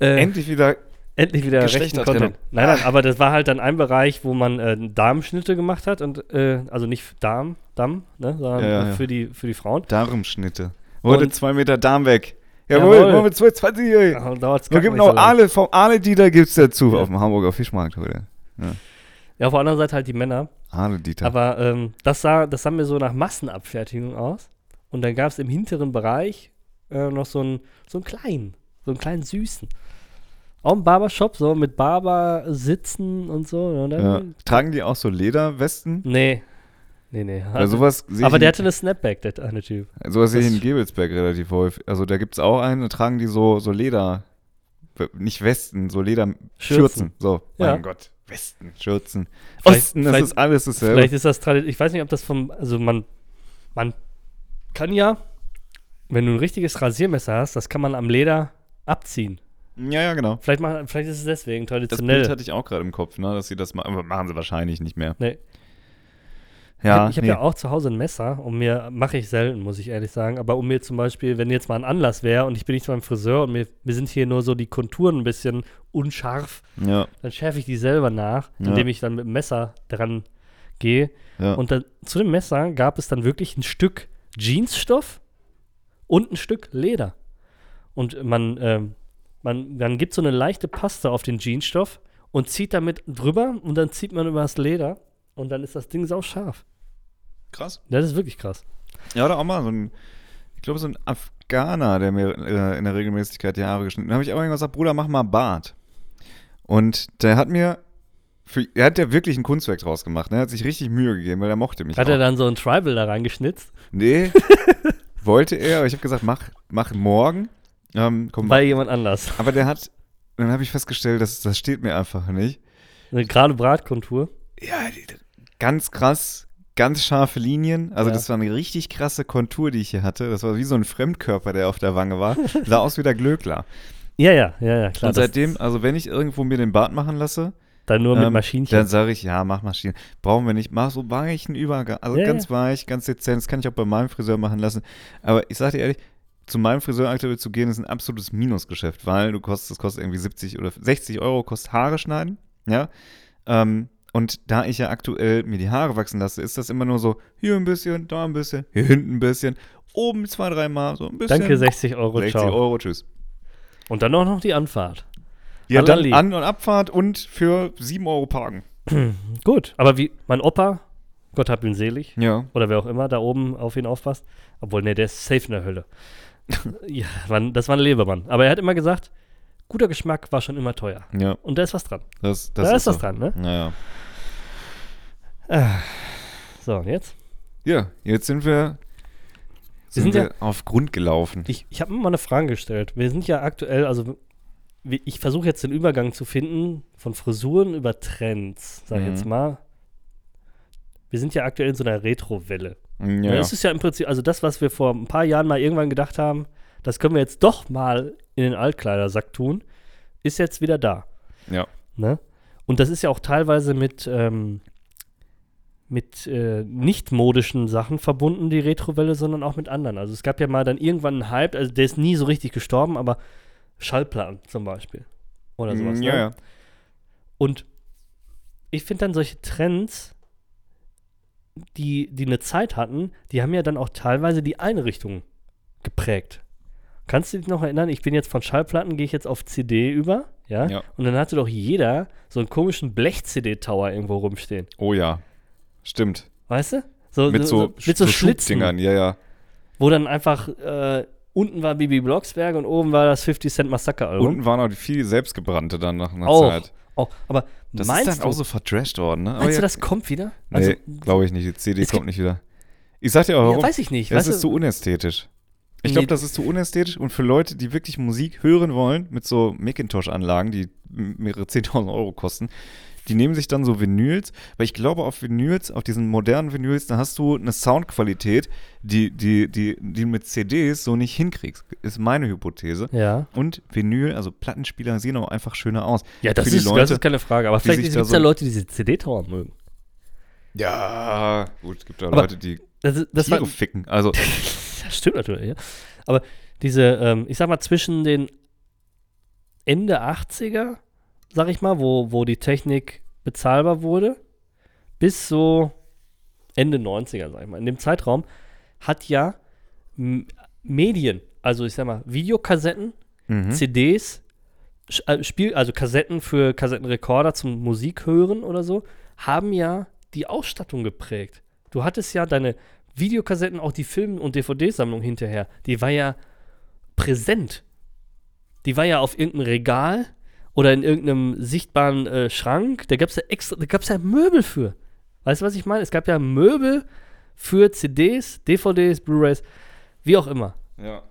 Speaker 2: Äh,
Speaker 1: Endlich wieder.
Speaker 2: endlich wieder rechten. Content. Nein, nein, aber das war halt dann ein Bereich, wo man äh, Darmschnitte gemacht hat und, äh, also nicht Darm, Damm, ne, sondern
Speaker 1: Ja, ja, ja.
Speaker 2: für, die, für die Frauen.
Speaker 1: Darmschnitte. Wurde
Speaker 2: Und-
Speaker 1: zwei Meter Darm weg.
Speaker 2: Jawohl.
Speaker 1: Jawohl, wollen wir 220, ey.
Speaker 2: Ja, dauert's
Speaker 1: Wir geben
Speaker 2: so
Speaker 1: noch
Speaker 2: lange.
Speaker 1: alle, vom Ale Dieter gibt's dazu
Speaker 2: Ja.
Speaker 1: auf dem Hamburger Fischmarkt heute.
Speaker 2: Ja, auf der anderen Seite halt die Männer.
Speaker 1: Ale Dieter.
Speaker 2: Aber ähm, das, sah, das sah mir so nach Massenabfertigung aus. Und dann gab es im hinteren Bereich äh, noch so einen, so einen kleinen, so einen kleinen Süßen. Auch ein Barbershop, so mit Barber sitzen und so. Und
Speaker 1: ja. Tragen die auch so Lederwesten?
Speaker 2: Nee. Nee, nee.
Speaker 1: Weil sowas sehe
Speaker 2: Aber der hatte eine Snapback, der eine Typ.
Speaker 1: Sowas sehe ich
Speaker 2: das-
Speaker 1: in Gebelsberg relativ häufig. Also da gibt's auch einen, da tragen die so, so Leder, nicht Westen, so Lederschürzen.
Speaker 2: Schürzen.
Speaker 1: So,
Speaker 2: Ja.
Speaker 1: mein Gott, Westen, Schürzen.
Speaker 2: Vielleicht-
Speaker 1: Osten, das ist alles dasselbe.
Speaker 2: Vielleicht ist das traditionell. Ich weiß nicht, ob das vom. Also man, man kann ja, wenn du ein richtiges Rasiermesser hast, das kann man am Leder abziehen.
Speaker 1: ja, ja, genau.
Speaker 2: Vielleicht, machen, vielleicht ist es deswegen
Speaker 1: Das
Speaker 2: traditionell.
Speaker 1: Bild hatte ich auch gerade im Kopf, ne, dass sie das machen, aber machen sie wahrscheinlich nicht mehr.
Speaker 2: nee.
Speaker 1: Ja,
Speaker 2: ich habe
Speaker 1: nee.
Speaker 2: ja auch zu Hause ein Messer und mir mache ich selten, muss ich ehrlich sagen. Aber um mir zum Beispiel, wenn jetzt mal ein Anlass wäre und ich bin nicht beim Friseur und mir, mir sind hier nur so die Konturen ein bisschen unscharf,
Speaker 1: ja,
Speaker 2: dann schärfe ich die selber nach,
Speaker 1: Ja.
Speaker 2: indem ich dann mit dem Messer dran gehe.
Speaker 1: ja.
Speaker 2: Und dann, zu dem Messer gab es dann wirklich ein Stück Jeansstoff und ein Stück Leder. Und man, ähm, man, dann gibt so eine leichte Paste auf den Jeansstoff und zieht damit drüber und dann zieht man über das Leder und dann ist das Ding sau scharf.
Speaker 1: Krass.
Speaker 2: Das ist wirklich krass.
Speaker 1: Ja, oder auch mal so ein, ich glaube, so ein Afghaner, der mir äh, in der Regelmäßigkeit die Haare geschnitten hat. Da habe ich auch irgendwann gesagt, Bruder, mach mal Bart. Und der hat mir, für, er hat ja wirklich ein Kunstwerk draus gemacht. Ne? Er hat sich richtig Mühe gegeben, weil er mochte mich
Speaker 2: Hat
Speaker 1: auch.
Speaker 2: er dann so ein Tribal da reingeschnitzt?
Speaker 1: Nee, wollte er, aber ich habe gesagt, mach, mach morgen. Ähm, komm,
Speaker 2: Bei jemand anders.
Speaker 1: aber der hat, dann habe ich festgestellt, das, das steht mir einfach nicht.
Speaker 2: Eine gerade Bratkontur.
Speaker 1: Ja, ganz krass, ganz scharfe Linien. Also
Speaker 2: Ja.
Speaker 1: das war eine richtig krasse Kontur, die ich hier hatte. Das war wie so ein Fremdkörper, der auf der Wange war. Sah aus wie der Glöckler.
Speaker 2: Ja, ja, ja, ja, klar.
Speaker 1: Und seitdem, also wenn ich irgendwo mir den Bart machen lasse,
Speaker 2: Dann nur mit
Speaker 1: ähm,
Speaker 2: Maschinchen.
Speaker 1: dann sage ich, ja, mach Maschinen. Brauchen wir nicht. Mach so weichen Übergang. Also
Speaker 2: Ja,
Speaker 1: ganz weich, ganz dezent. Das kann ich auch bei meinem Friseur machen lassen. Aber ich sage dir ehrlich, zu meinem Friseur aktuell zu gehen, ist ein absolutes Minusgeschäft, weil du kostet, das kostet irgendwie 70 oder 60 Euro, kostet Haare schneiden. Ja. Ähm, und da ich ja aktuell mir die Haare wachsen lasse, ist das immer nur so, hier ein bisschen, da ein bisschen, hier hinten ein bisschen, oben zwei, dreimal, so ein bisschen.
Speaker 2: Danke, 60 Euro,
Speaker 1: 60
Speaker 2: ciao.
Speaker 1: Euro, tschüss.
Speaker 2: Und dann auch noch die Anfahrt.
Speaker 1: Ja, dann
Speaker 2: Allerli.
Speaker 1: An- und Abfahrt und für 7 Euro parken.
Speaker 2: Gut, aber wie mein Opa, Gott hab ihn selig,
Speaker 1: Ja.
Speaker 2: oder wer auch immer da oben auf ihn aufpasst, obwohl, ne, der ist safe in der Hölle. ja, das war ein Lebemann. Aber er hat immer gesagt, guter Geschmack war schon immer teuer.
Speaker 1: Ja,
Speaker 2: Und da ist was dran.
Speaker 1: das, das
Speaker 2: da ist, was
Speaker 1: so.
Speaker 2: dran, ne?
Speaker 1: Naja.
Speaker 2: So, und jetzt?
Speaker 1: Ja, jetzt sind wir, sind
Speaker 2: sind
Speaker 1: wir
Speaker 2: ja-
Speaker 1: auf Grund gelaufen.
Speaker 2: Ich, ich habe mir mal eine Frage gestellt. Wir sind ja aktuell, also ich versuche jetzt den Übergang zu finden von Frisuren über Trends, sag ich
Speaker 1: Mhm.
Speaker 2: jetzt mal. Wir sind ja aktuell in so einer Retro-Welle.
Speaker 1: Ja.
Speaker 2: Es ist ja im Prinzip, also das, was wir vor ein paar Jahren mal irgendwann gedacht haben, das können wir jetzt doch mal in den Altkleidersack tun, ist jetzt wieder da.
Speaker 1: ja.
Speaker 2: Ne? Und das ist ja auch teilweise mit, ähm, mit äh, nicht modischen Sachen verbunden, die Retrowelle, sondern auch mit anderen. Also es gab ja mal dann irgendwann einen Hype, also der ist nie so richtig gestorben, aber Schallplatten zum Beispiel. Oder sowas.
Speaker 1: ja,
Speaker 2: ne?
Speaker 1: ja.
Speaker 2: Und ich finde dann solche Trends, die, die eine Zeit hatten, die haben ja dann auch teilweise die Einrichtung geprägt. Kannst du dich noch erinnern? Ich bin jetzt von Schallplatten, gehe ich jetzt auf CD über, ja?
Speaker 1: Ja.
Speaker 2: Und dann hatte doch jeder so einen komischen Blech-CD-Tower irgendwo rumstehen.
Speaker 1: Oh ja. Stimmt.
Speaker 2: Weißt du? So,
Speaker 1: Mit so,
Speaker 2: mit so,
Speaker 1: so
Speaker 2: Schlitzen,
Speaker 1: ja, ja.
Speaker 2: wo dann einfach äh, unten war Bibi Blocksberg und oben war das 50 Cent Massaker-Album.
Speaker 1: Unten waren auch die viel selbstgebrannte dann nach einer
Speaker 2: Auch.
Speaker 1: Zeit.
Speaker 2: Oh, aber
Speaker 1: Das
Speaker 2: meinst
Speaker 1: ist dann
Speaker 2: du,
Speaker 1: auch so vertrashed worden, ne? Aber
Speaker 2: meinst
Speaker 1: ja,
Speaker 2: du, das kommt wieder?
Speaker 1: Nee, glaube ich nicht. Die CD kommt nicht wieder. Ich sag dir auch,
Speaker 2: ja,
Speaker 1: warum.
Speaker 2: weiß ich nicht.
Speaker 1: das ist zu unästhetisch. Ich glaube, das ist zu unästhetisch und für Leute, die wirklich Musik hören wollen, mit so Macintosh-Anlagen, die mehrere 10.000 Euro kosten, die nehmen sich dann so Vinyls, weil ich glaube, auf Vinyls, auf diesen modernen Vinyls, da hast du eine Soundqualität, die, die, die, die du mit CDs so nicht hinkriegst, ist meine Hypothese.
Speaker 2: ja.
Speaker 1: Und Vinyl, also Plattenspieler, sehen auch einfach schöner aus.
Speaker 2: Ja, das ist,
Speaker 1: Leute,
Speaker 2: das ist keine Frage. Aber vielleicht gibt es ja Leute, die diese CD-Tower mögen.
Speaker 1: Ja, gut, es gibt da
Speaker 2: Aber
Speaker 1: Leute, die
Speaker 2: Das, das war,
Speaker 1: Tiere ficken. Also,
Speaker 2: das stimmt natürlich, ja. Aber diese, ähm, ich sag mal, zwischen den Ende 80er, sag ich mal, wo, wo die Technik bezahlbar wurde, bis so Ende 90er, sag ich mal. In dem Zeitraum hat ja M Medien, also ich sag mal, Videokassetten,
Speaker 1: mhm.
Speaker 2: CDs, äh, Spiel, also Kassetten für Kassettenrekorder zum Musik hören oder so, haben ja die Ausstattung geprägt. Du hattest ja deine Videokassetten, auch die Film- und DVD-Sammlung hinterher, die war ja präsent. Die war ja auf irgendeinem Regal oder in irgendeinem sichtbaren äh, Schrank. Da gab es ja extra, da gab es ja Möbel für. Weißt du, was ich meine? Es gab ja Möbel für CDs, DVDs, Blu-rays, wie auch immer.
Speaker 1: ja.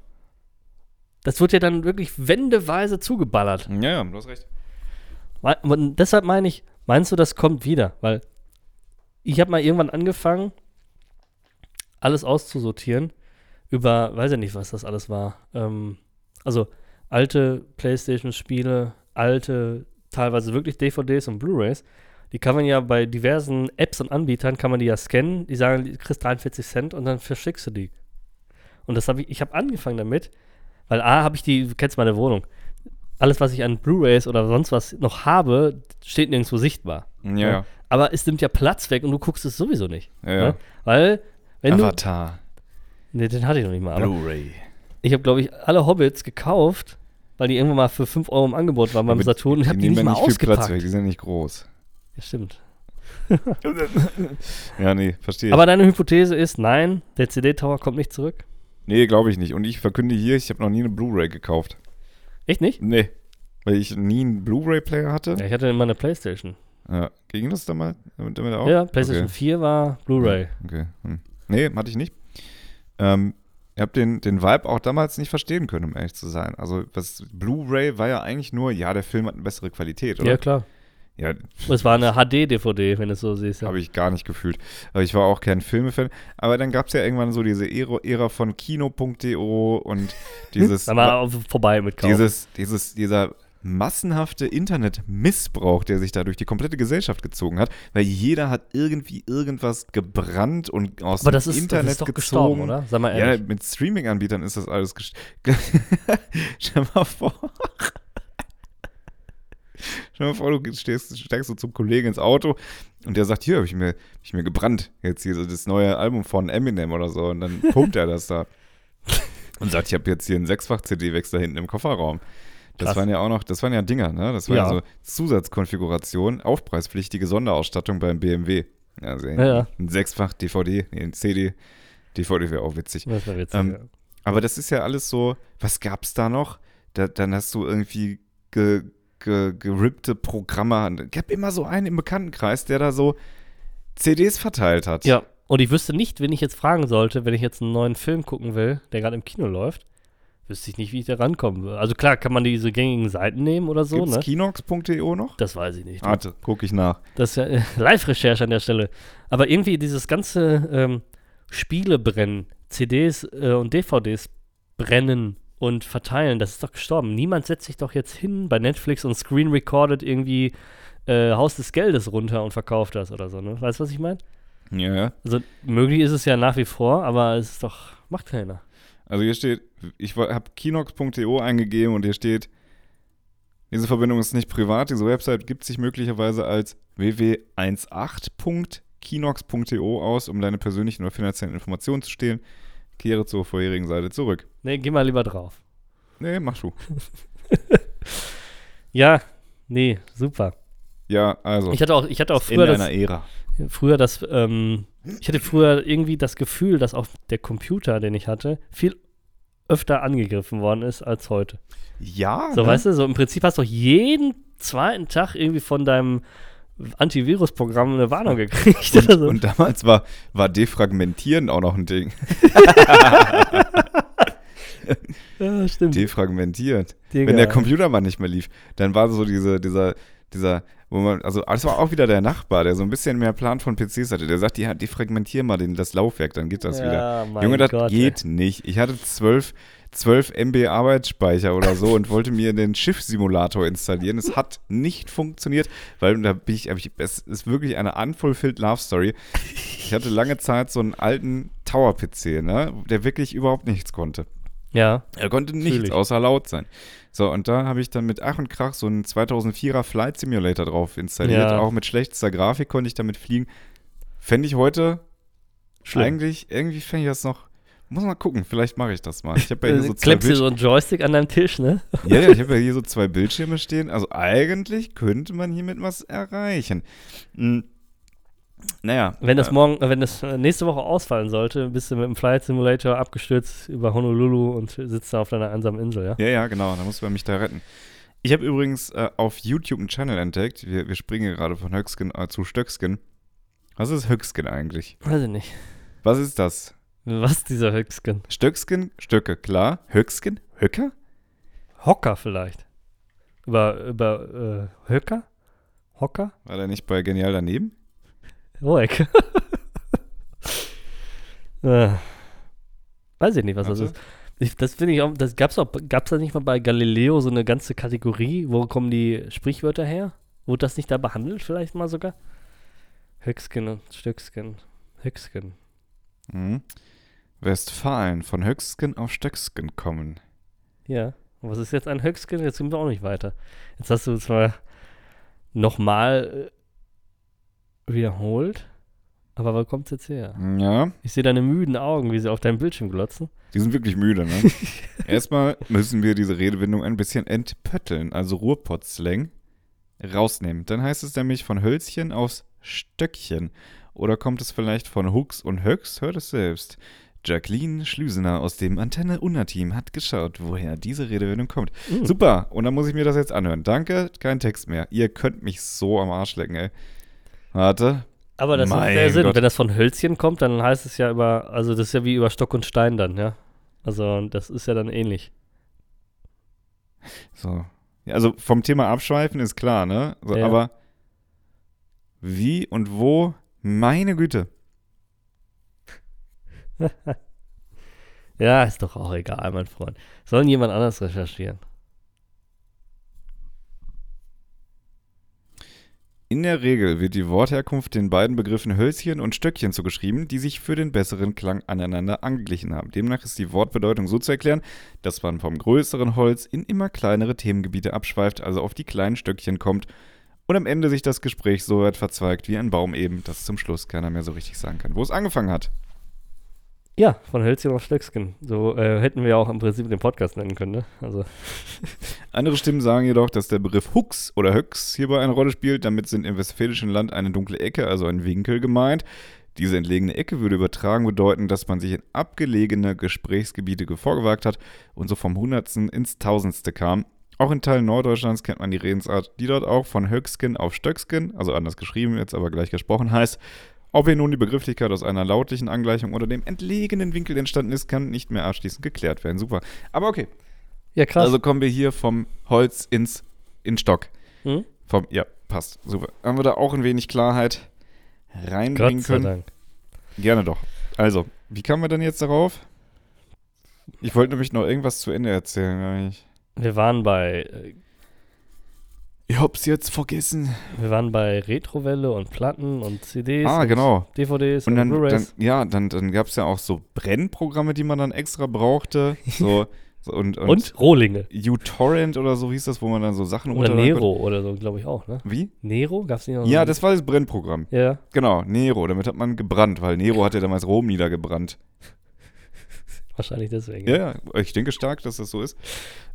Speaker 2: Das wird ja dann wirklich wendeweise zugeballert.
Speaker 1: ja, ja, du hast recht.
Speaker 2: Und deshalb meine ich, meinst du, das kommt wieder? Weil ich habe mal irgendwann angefangen, alles auszusortieren über, weiß ich nicht, was das alles war. Ähm, also alte Playstation-Spiele, alte, teilweise wirklich DVDs und Blu-rays. Die kann man ja bei diversen Apps und Anbietern, kann man die ja scannen. Die sagen, du kriegst 43 Cent und dann verschickst du die. Und das habe ich, ich habe angefangen damit, weil A, habe ich die, du kennst meine Wohnung. Alles, was ich an Blu-rays oder sonst was noch habe, steht nirgendwo sichtbar.
Speaker 1: Ja, ja.
Speaker 2: Aber es nimmt ja Platz weg und du guckst es sowieso nicht.
Speaker 1: ja.
Speaker 2: Ne? Weil, wenn du.
Speaker 1: Avatar,
Speaker 2: Ne, den hatte ich noch nicht mal.
Speaker 1: Blu-ray.
Speaker 2: ich habe, glaube ich, alle Hobbits gekauft, weil die irgendwann mal für 5 Euro im Angebot waren beim
Speaker 1: Aber
Speaker 2: Saturn und
Speaker 1: Die
Speaker 2: habe die
Speaker 1: nehmen
Speaker 2: nicht
Speaker 1: ja
Speaker 2: mal
Speaker 1: nicht viel Platz
Speaker 2: ausgepackt.
Speaker 1: weg, die sind nicht groß.
Speaker 2: Ja, stimmt.
Speaker 1: Ja, nee, verstehe ich.
Speaker 2: Aber deine Hypothese ist, nein, der CD-Tower kommt nicht zurück.
Speaker 1: nee, glaube ich nicht. Und ich verkünde hier, ich habe noch nie eine Blu-ray gekauft.
Speaker 2: Echt nicht?
Speaker 1: Nee. Weil ich nie einen Blu-ray-Player hatte.
Speaker 2: Ja, ich hatte immer eine Playstation.
Speaker 1: Ja. Ging das damals damit, damit auch?
Speaker 2: Ja, Playstation
Speaker 1: Okay.
Speaker 2: 4 war Blu-ray.
Speaker 1: Okay. Hm. Nee, hatte ich nicht. Ähm, ich habe den, den Vibe auch damals nicht verstehen können, um ehrlich zu sein. Also, was Blu-ray war ja eigentlich nur, ja, der Film hat eine bessere Qualität, oder?
Speaker 2: Ja, klar.
Speaker 1: Ja,
Speaker 2: Es war eine HD-DVD, wenn du es so siehst. Ja.
Speaker 1: habe ich gar nicht gefühlt. Aber ich war auch kein Filmefan. Aber dann gab es ja irgendwann so diese Ära, Ära von Kino.de und dieses,
Speaker 2: Dann war vorbei mit Kauf.
Speaker 1: dieses, dieses, dieser massenhafte Internetmissbrauch, der sich da durch die komplette Gesellschaft gezogen hat, weil jeder hat irgendwie irgendwas gebrannt und aus
Speaker 2: Aber
Speaker 1: dem
Speaker 2: ist,
Speaker 1: Internet
Speaker 2: das ist doch
Speaker 1: gezogen.
Speaker 2: gestorben, oder? Sag mal
Speaker 1: Ja,
Speaker 2: ehrlich.
Speaker 1: mit Streaming-Anbietern ist das alles gest Stell mal vor. Stell mal vor, du stehst, steigst so zum Kollegen ins Auto und der sagt, hier habe ich, mir- hab ich mir gebrannt. Jetzt hier so das neue Album von Eminem oder so. Und dann pumpt er das da. Und sagt, ich habe jetzt hier einen Sechsfach-CD-Wechsel hinten im Kofferraum. Das
Speaker 2: Krass.
Speaker 1: waren ja auch noch, das waren ja Dinger, ne? Das war
Speaker 2: ja,
Speaker 1: so Zusatzkonfiguration, aufpreispflichtige Sonderausstattung beim BMW. Also
Speaker 2: Ja, ja.
Speaker 1: ein Sechsfach DVD, nee, ein CD. DVD wäre auch witzig.
Speaker 2: Das war witzig,
Speaker 1: Ähm,
Speaker 2: ja.
Speaker 1: Aber das ist ja alles so, was gab's da noch? Da, dann hast du irgendwie ge, ge, gerippte Programme. Ich habe immer so einen im Bekanntenkreis, der da so CDs verteilt hat.
Speaker 2: Ja, und ich wüsste nicht, wen ich jetzt fragen sollte, wenn ich jetzt einen neuen Film gucken will, der gerade im Kino läuft. Wüsste ich nicht, wie ich da rankommen würde. Also klar, kann man diese gängigen Seiten nehmen oder so,
Speaker 1: Gibt's
Speaker 2: ne?
Speaker 1: Kinox.de noch?
Speaker 2: Das weiß ich nicht.
Speaker 1: Warte, gucke ich nach.
Speaker 2: Das ist ja äh, Live-Recherche an der Stelle. Aber irgendwie dieses ganze ähm, Spiele brennen, CDs äh, und DVDs brennen und verteilen, das ist doch gestorben. Niemand setzt sich doch jetzt hin bei Netflix und screen recorded irgendwie äh, Haus des Geldes runter und verkauft das oder so, ne? Weißt du, was ich meine?
Speaker 1: Ja, ja.
Speaker 2: Also möglich ist es ja nach wie vor, aber es ist doch, macht keiner.
Speaker 1: Also hier steht, ich habe kinox.de eingegeben und hier steht, diese Verbindung ist nicht privat. Diese Website gibt sich möglicherweise als ww18.kinox.de aus, um deine persönlichen oder finanziellen Informationen zu stehlen. Kehre zur vorherigen Seite zurück.
Speaker 2: Nee, geh mal lieber drauf.
Speaker 1: Nee, mach du.
Speaker 2: Ja, nee, super.
Speaker 1: Ja, also.
Speaker 2: Ich hatte auch, ich hatte auch
Speaker 1: in
Speaker 2: früher das,
Speaker 1: einer Ära.
Speaker 2: Früher das, ähm, ich hatte früher irgendwie das Gefühl, dass auch der Computer, den ich hatte, viel öfter angegriffen worden ist als heute.
Speaker 1: Ja,
Speaker 2: So,
Speaker 1: ne?
Speaker 2: weißt du, so im Prinzip hast du jeden zweiten Tag irgendwie von deinem Antivirus-Programm eine Warnung gekriegt.
Speaker 1: Und,
Speaker 2: so.
Speaker 1: und damals war, war Defragmentieren auch noch ein Ding.
Speaker 2: ja, stimmt.
Speaker 1: Defragmentiert.
Speaker 2: Digga.
Speaker 1: Wenn der Computer mal nicht mehr lief, dann war so diese, dieser, dieser, wo man, also das war auch wieder der Nachbar, der so ein bisschen mehr Plan von PCs hatte. Der sagt, ja, defragmentier mal den, das Laufwerk, dann geht das wieder.
Speaker 2: ja, mein
Speaker 1: Junge, das
Speaker 2: Gott,
Speaker 1: geht nicht. Ich hatte 12, 12 MB Arbeitsspeicher oder so und wollte mir den Schiffssimulator installieren. Es hat nicht funktioniert, weil da bin ich, ich, es ist wirklich eine unfulfilled Love Story. Ich hatte lange Zeit so einen alten Tower-PC, ne, der wirklich überhaupt nichts konnte.
Speaker 2: Ja,
Speaker 1: Er konnte nichts
Speaker 2: Natürlich.
Speaker 1: außer laut sein. So, und da habe ich dann mit Ach und Krach so einen 2004er Flight Simulator drauf installiert.
Speaker 2: Ja.
Speaker 1: Auch mit schlechtester Grafik konnte ich damit fliegen. Fände ich heute
Speaker 2: schlimm.
Speaker 1: eigentlich, irgendwie fände ich das noch. Muss mal gucken, vielleicht mache ich das mal. Ich habe ja hier so zwei
Speaker 2: Klemmst dir
Speaker 1: Bildschirme.
Speaker 2: so einen Joystick an deinem Tisch, ne?
Speaker 1: Ja, ja, ich habe ja hier so zwei Bildschirme stehen. Also eigentlich könnte man hiermit was erreichen. Hm. Naja.
Speaker 2: Wenn das
Speaker 1: äh,
Speaker 2: morgen, äh, wenn das äh, nächste Woche ausfallen sollte, bist du mit dem Flight Simulator abgestürzt über Honolulu und sitzt da auf deiner einsamen Insel, ja?
Speaker 1: Ja, ja, genau, da muss man mich da retten. Ich habe übrigens äh, auf YouTube einen Channel entdeckt. Wir, wir springen gerade von Höckskin äh, zu Stöckskin. Was ist Höckskin eigentlich?
Speaker 2: Weiß ich nicht.
Speaker 1: Was ist das?
Speaker 2: Was dieser Höckskin?
Speaker 1: Stöckskin, Stöcke, klar. Höckskin, Höcker?
Speaker 2: Hocker vielleicht. Über, über äh, Höcker? Hocker?
Speaker 1: War der nicht bei Genial daneben?
Speaker 2: Hoek. äh, weiß ich nicht, was das
Speaker 1: Warte.
Speaker 2: ist. Ich, das finde ich auch, das gab's auch, gab's da nicht mal bei Galileo so eine ganze Kategorie, wo kommen die Sprichwörter her? Wurde das nicht da behandelt, vielleicht mal sogar? Höckskin und Stöckskin. Höckskin.
Speaker 1: Mhm. Westfalen, von Höckskin auf Stöckskin kommen.
Speaker 2: Ja. Und was ist jetzt ein Höckskin? Jetzt sind wir auch nicht weiter. Jetzt hast du zwar nochmal äh, wiederholt, aber wo kommt's jetzt her?
Speaker 1: Ja,
Speaker 2: Ich sehe deine müden Augen, wie sie auf deinem Bildschirm glotzen.
Speaker 1: die sind wirklich müde, ne? Erstmal müssen wir diese Redewendung ein bisschen entpötteln, also Ruhrpott-Slang rausnehmen. Dann heißt es nämlich von Hölzchen aufs Stöckchen. Oder kommt es vielleicht von Hux und Höcks? Hört es selbst. Jacqueline Schlüsener aus dem Antenne Unna-Team hat geschaut, woher diese Redewendung kommt.
Speaker 2: Mm.
Speaker 1: Super, und dann muss ich mir das jetzt anhören. Danke, kein Text mehr. Ihr könnt mich so am Arsch lecken, ey. Warte.
Speaker 2: Aber das macht ja Sinn.
Speaker 1: Gott.
Speaker 2: Wenn das von Hölzchen kommt, dann heißt es ja über, also das ist ja wie über Stock und Stein dann, ja. Also das ist ja dann ähnlich.
Speaker 1: So. Ja, also vom Thema Abschweifen ist klar, ne? So,
Speaker 2: Ja.
Speaker 1: Aber wie und wo? Meine Güte.
Speaker 2: Ja, ist doch auch egal, mein Freund. Sollen jemand anders recherchieren?
Speaker 1: In der Regel wird die Wortherkunft den beiden Begriffen Hölzchen und Stöckchen zugeschrieben, die sich für den besseren Klang aneinander angeglichen haben. Demnach ist die Wortbedeutung so zu erklären, dass man vom größeren Holz in immer kleinere Themengebiete abschweift, also auf die kleinen Stöckchen kommt und am Ende sich das Gespräch so weit verzweigt wie ein Baum eben, dass zum Schluss keiner mehr so richtig sagen kann, wo es angefangen hat.
Speaker 2: Ja, von Hölzchen auf Stöckskin. So äh, hätten wir auch im Prinzip den Podcast nennen können, ne? Also,
Speaker 1: Andere Stimmen sagen jedoch, dass der Begriff Hux oder Höx hierbei eine Rolle spielt. Damit sind im westfälischen Land eine dunkle Ecke, also ein Winkel gemeint. Diese entlegene Ecke würde übertragen bedeuten, dass man sich in abgelegene Gesprächsgebiete vorgewagt hat und so vom Hundertsten ins Tausendste kam. Auch in Teilen Norddeutschlands kennt man die Redensart, die dort auch von Höcksken auf Stöcksken, also anders geschrieben, jetzt aber gleich gesprochen heißt. Ob hier nun die Begrifflichkeit aus einer lautlichen Angleichung oder dem entlegenen Winkel entstanden ist, kann nicht mehr abschließend geklärt werden. Super. Aber okay.
Speaker 2: Ja, krass.
Speaker 1: Also kommen wir hier vom Holz ins in Stock.
Speaker 2: Hm?
Speaker 1: Vom, ja, passt. Super. Haben wir da auch ein wenig Klarheit reinbringen
Speaker 2: Gott sei
Speaker 1: können?
Speaker 2: Dank.
Speaker 1: Gerne doch. Also, wie kamen wir denn jetzt darauf? Ich wollte nämlich noch irgendwas zu Ende erzählen. nicht.
Speaker 2: Wir waren bei, äh,
Speaker 1: Ich hab's jetzt vergessen.
Speaker 2: wir waren bei Retrowelle und Platten und CDs
Speaker 1: Ah,
Speaker 2: und
Speaker 1: genau.
Speaker 2: DVDs
Speaker 1: Und
Speaker 2: und, Blu-rays.
Speaker 1: ja, dann, dann gab es ja auch so Brennprogramme, die man dann extra brauchte. So, und, und,
Speaker 2: Und, Rohlinge.
Speaker 1: uTorrent oder so hieß das, wo man dann so Sachen
Speaker 2: Oder Nero oder so, glaube ich auch, ne?
Speaker 1: konnte. Wie?
Speaker 2: Nero? Gab's nicht noch?
Speaker 1: Ja,
Speaker 2: so?
Speaker 1: das war das Brennprogramm.
Speaker 2: Ja,
Speaker 1: Genau, Nero. Damit hat man gebrannt, weil Nero hat ja damals Rom niedergebrannt.
Speaker 2: wahrscheinlich deswegen.
Speaker 1: Ja, ja, ich denke stark, dass das so ist.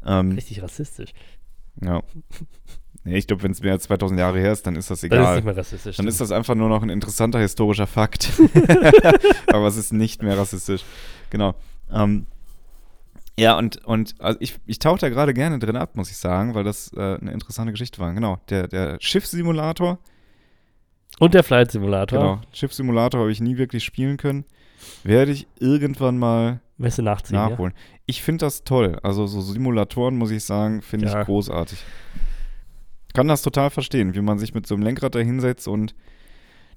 Speaker 1: Ähm,
Speaker 2: Richtig rassistisch.
Speaker 1: ja. Nee, ich glaube, wenn es mehr als 2000 Jahre her ist, dann ist das
Speaker 2: Das ist
Speaker 1: egal.
Speaker 2: nicht mehr rassistisch.
Speaker 1: Dann ist das einfach nur noch ein interessanter historischer Fakt. Aber es ist nicht mehr rassistisch. Genau. Ähm, ja, und, und also ich, ich tauche da gerade gerne drin ab, muss ich sagen, weil das äh, eine interessante Geschichte war. Genau. Der, der Schiffssimulator.
Speaker 2: Und der Flight Simulator.
Speaker 1: Genau. Schiffssimulator habe ich nie wirklich spielen können. Werde ich irgendwann mal
Speaker 2: nachziehen,
Speaker 1: nachholen. Ich finde das toll. Also so Simulatoren, muss ich sagen, finde
Speaker 2: Ja.
Speaker 1: ich großartig. Kann das total verstehen, wie man sich mit so einem Lenkrad da hinsetzt und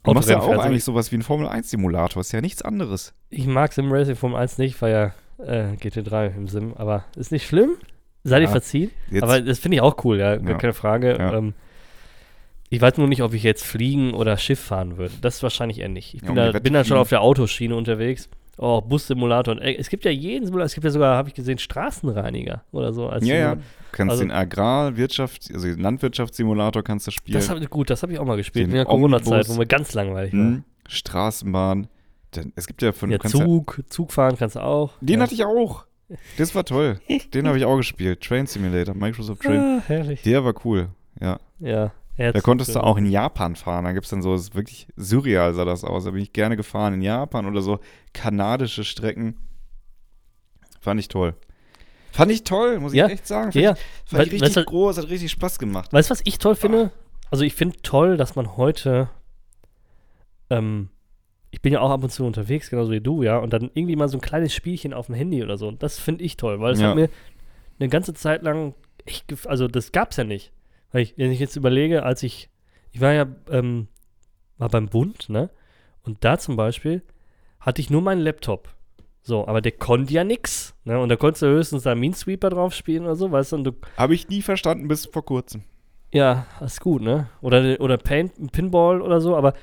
Speaker 1: du machst ja auch.
Speaker 2: Also
Speaker 1: eigentlich sowas wie ein Formel-1-Simulator. Ist ja nichts anderes.
Speaker 2: ja? Ich mag Sim Racing Formel 1 nicht, weil ja äh, GT3 im Sim, aber ist nicht schlimm. Sei dir
Speaker 1: Ja.
Speaker 2: verziehen.
Speaker 1: Jetzt,
Speaker 2: Aber das finde ich auch cool, ja, gar
Speaker 1: Ja.
Speaker 2: keine Frage.
Speaker 1: Ja.
Speaker 2: Ähm, ich weiß nur nicht, ob ich jetzt fliegen oder Schiff fahren würde. Das ist wahrscheinlich eher nicht. Ich
Speaker 1: Ja,
Speaker 2: bin,
Speaker 1: die
Speaker 2: da, bin dann schon auf der Autoschiene unterwegs. Oh, Bussimulator. Und, ey, es gibt ja jeden Simulator. Es gibt ja sogar, habe ich gesehen, Straßenreiniger oder so. Als
Speaker 1: ja, ja. Du kannst
Speaker 2: Also-
Speaker 1: den Agrarwirtschaft, also den Landwirtschaftssimulator kannst du spielen.
Speaker 2: Das hab, gut, das habe ich auch mal gespielt.
Speaker 1: Den
Speaker 2: In der Corona-Zeit, wo mir ganz langweilig war.
Speaker 1: Hm, Straßenbahn. Denn es gibt ja von
Speaker 2: Ja,
Speaker 1: ja,
Speaker 2: Zug, Zug fahren kannst du auch.
Speaker 1: Den
Speaker 2: ja.
Speaker 1: hatte ich auch. Das war toll. Den habe ich auch gespielt. Train Simulator, Microsoft Train.
Speaker 2: Ah, herrlich.
Speaker 1: Der war cool. Ja.
Speaker 2: Ja.
Speaker 1: Da konntest du auch in Japan fahren. Da gibt es dann so, ist wirklich surreal sah das aus. Da bin ich gerne gefahren in Japan oder so kanadische Strecken. Fand ich toll. Fand ich toll, muss ich
Speaker 2: Ja,
Speaker 1: echt sagen. Fand
Speaker 2: Ja,
Speaker 1: ich, fand ich
Speaker 2: Weil-
Speaker 1: richtig
Speaker 2: weißt
Speaker 1: groß, hat richtig Spaß gemacht.
Speaker 2: Weißt du, was ich toll finde? Also ich finde toll, dass man heute, ähm, ich bin ja auch ab und zu unterwegs, genauso wie du, ja, und dann irgendwie mal so ein kleines Spielchen auf dem Handy oder so. Das finde ich toll, weil es
Speaker 1: Ja.
Speaker 2: hat mir eine ganze Zeit lang echt, also das gab's ja nicht. Weil ich, wenn ich jetzt überlege, als ich, ich war ja, ähm, war beim Bund, ne, und da zum Beispiel hatte ich nur meinen Laptop. So, aber der konnte ja nix, ne, und da konntest du höchstens da Minesweeper drauf spielen oder so, weißt du,
Speaker 1: Habe ich nie verstanden bis vor kurzem.
Speaker 2: ja, ist gut, ne? Oder, oder Paint, Pinball oder so, aber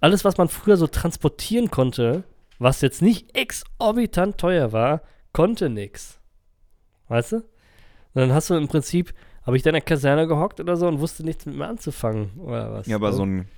Speaker 2: alles, was man früher so transportieren konnte, was jetzt nicht exorbitant teuer war, konnte nix. Weißt du? Und dann hast du im Prinzip, habe ich da in der Kaserne gehockt oder so und wusste nichts mit mir anzufangen oder was.
Speaker 1: Ja, aber so ein.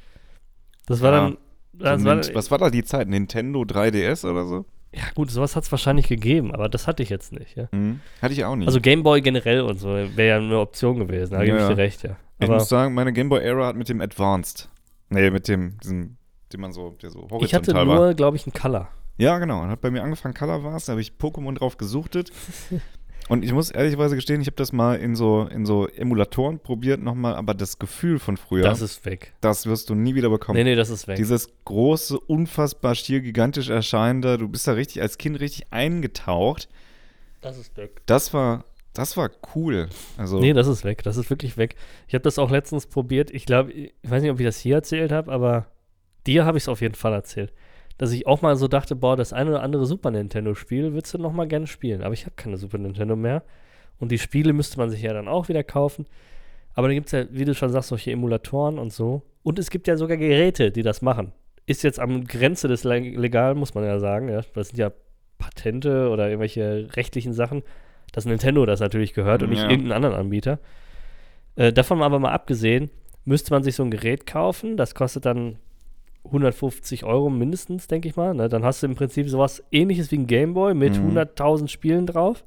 Speaker 2: Das war dann. Das war,
Speaker 1: was war da die Zeit? Nintendo 3DS oder so?
Speaker 2: ja, gut, sowas hat es wahrscheinlich gegeben, aber das hatte ich jetzt nicht, ja.
Speaker 1: Mhm. Hatte ich auch nicht.
Speaker 2: Also Gameboy generell und so wäre ja eine Option gewesen, da gebe
Speaker 1: Ja,
Speaker 2: ich
Speaker 1: ja.
Speaker 2: dir recht, ja.
Speaker 1: ich
Speaker 2: Aber
Speaker 1: muss sagen, meine Game Boy Era hat mit dem Advanced. Nee, mit dem, diesem, den man so, der so horizontal
Speaker 2: ich hatte nur, glaube ich, einen Color.
Speaker 1: Ja, genau. Und hat bei mir angefangen, Color war da habe ich Pokémon drauf gesuchtet. Und ich muss ehrlicherweise gestehen, ich habe das mal in so, in so Emulatoren probiert nochmal, aber das Gefühl von früher,
Speaker 2: Das
Speaker 1: das,
Speaker 2: ist weg.
Speaker 1: wirst du nie wieder bekommen.
Speaker 2: Nee, nee, das ist weg.
Speaker 1: Dieses große, unfassbar schier gigantisch erscheinende, du bist da richtig als Kind richtig eingetaucht.
Speaker 2: das ist weg.
Speaker 1: Das war, das war cool. Also,
Speaker 2: Nee, das ist weg. Das ist wirklich weg. Ich habe das auch letztens probiert. Ich glaube, ich weiß nicht, ob ich das hier erzählt habe, aber dir habe ich es auf jeden Fall erzählt. Dass ich auch mal so dachte, boah, das eine oder andere Super Nintendo-Spiel würdest du noch mal gerne spielen. Aber ich habe keine Super Nintendo mehr. Und die Spiele müsste man sich ja dann auch wieder kaufen. Aber dann gibt es ja, wie du schon sagst, solche Emulatoren und so. Und es gibt ja sogar Geräte, die das machen. Ist jetzt am Grenze des Le- Legalen, muss man ja sagen. Ja. Das sind ja Patente oder irgendwelche rechtlichen Sachen, dass Nintendo das natürlich gehört und nicht
Speaker 1: Ja.
Speaker 2: irgendeinen anderen Anbieter. Äh, davon aber mal abgesehen, müsste man sich so ein Gerät kaufen. Das kostet dann 150 Euro mindestens, denke ich mal. Ne? Dann hast du im Prinzip sowas ähnliches wie ein Gameboy mit
Speaker 1: Mhm.
Speaker 2: 100.000 Spielen drauf.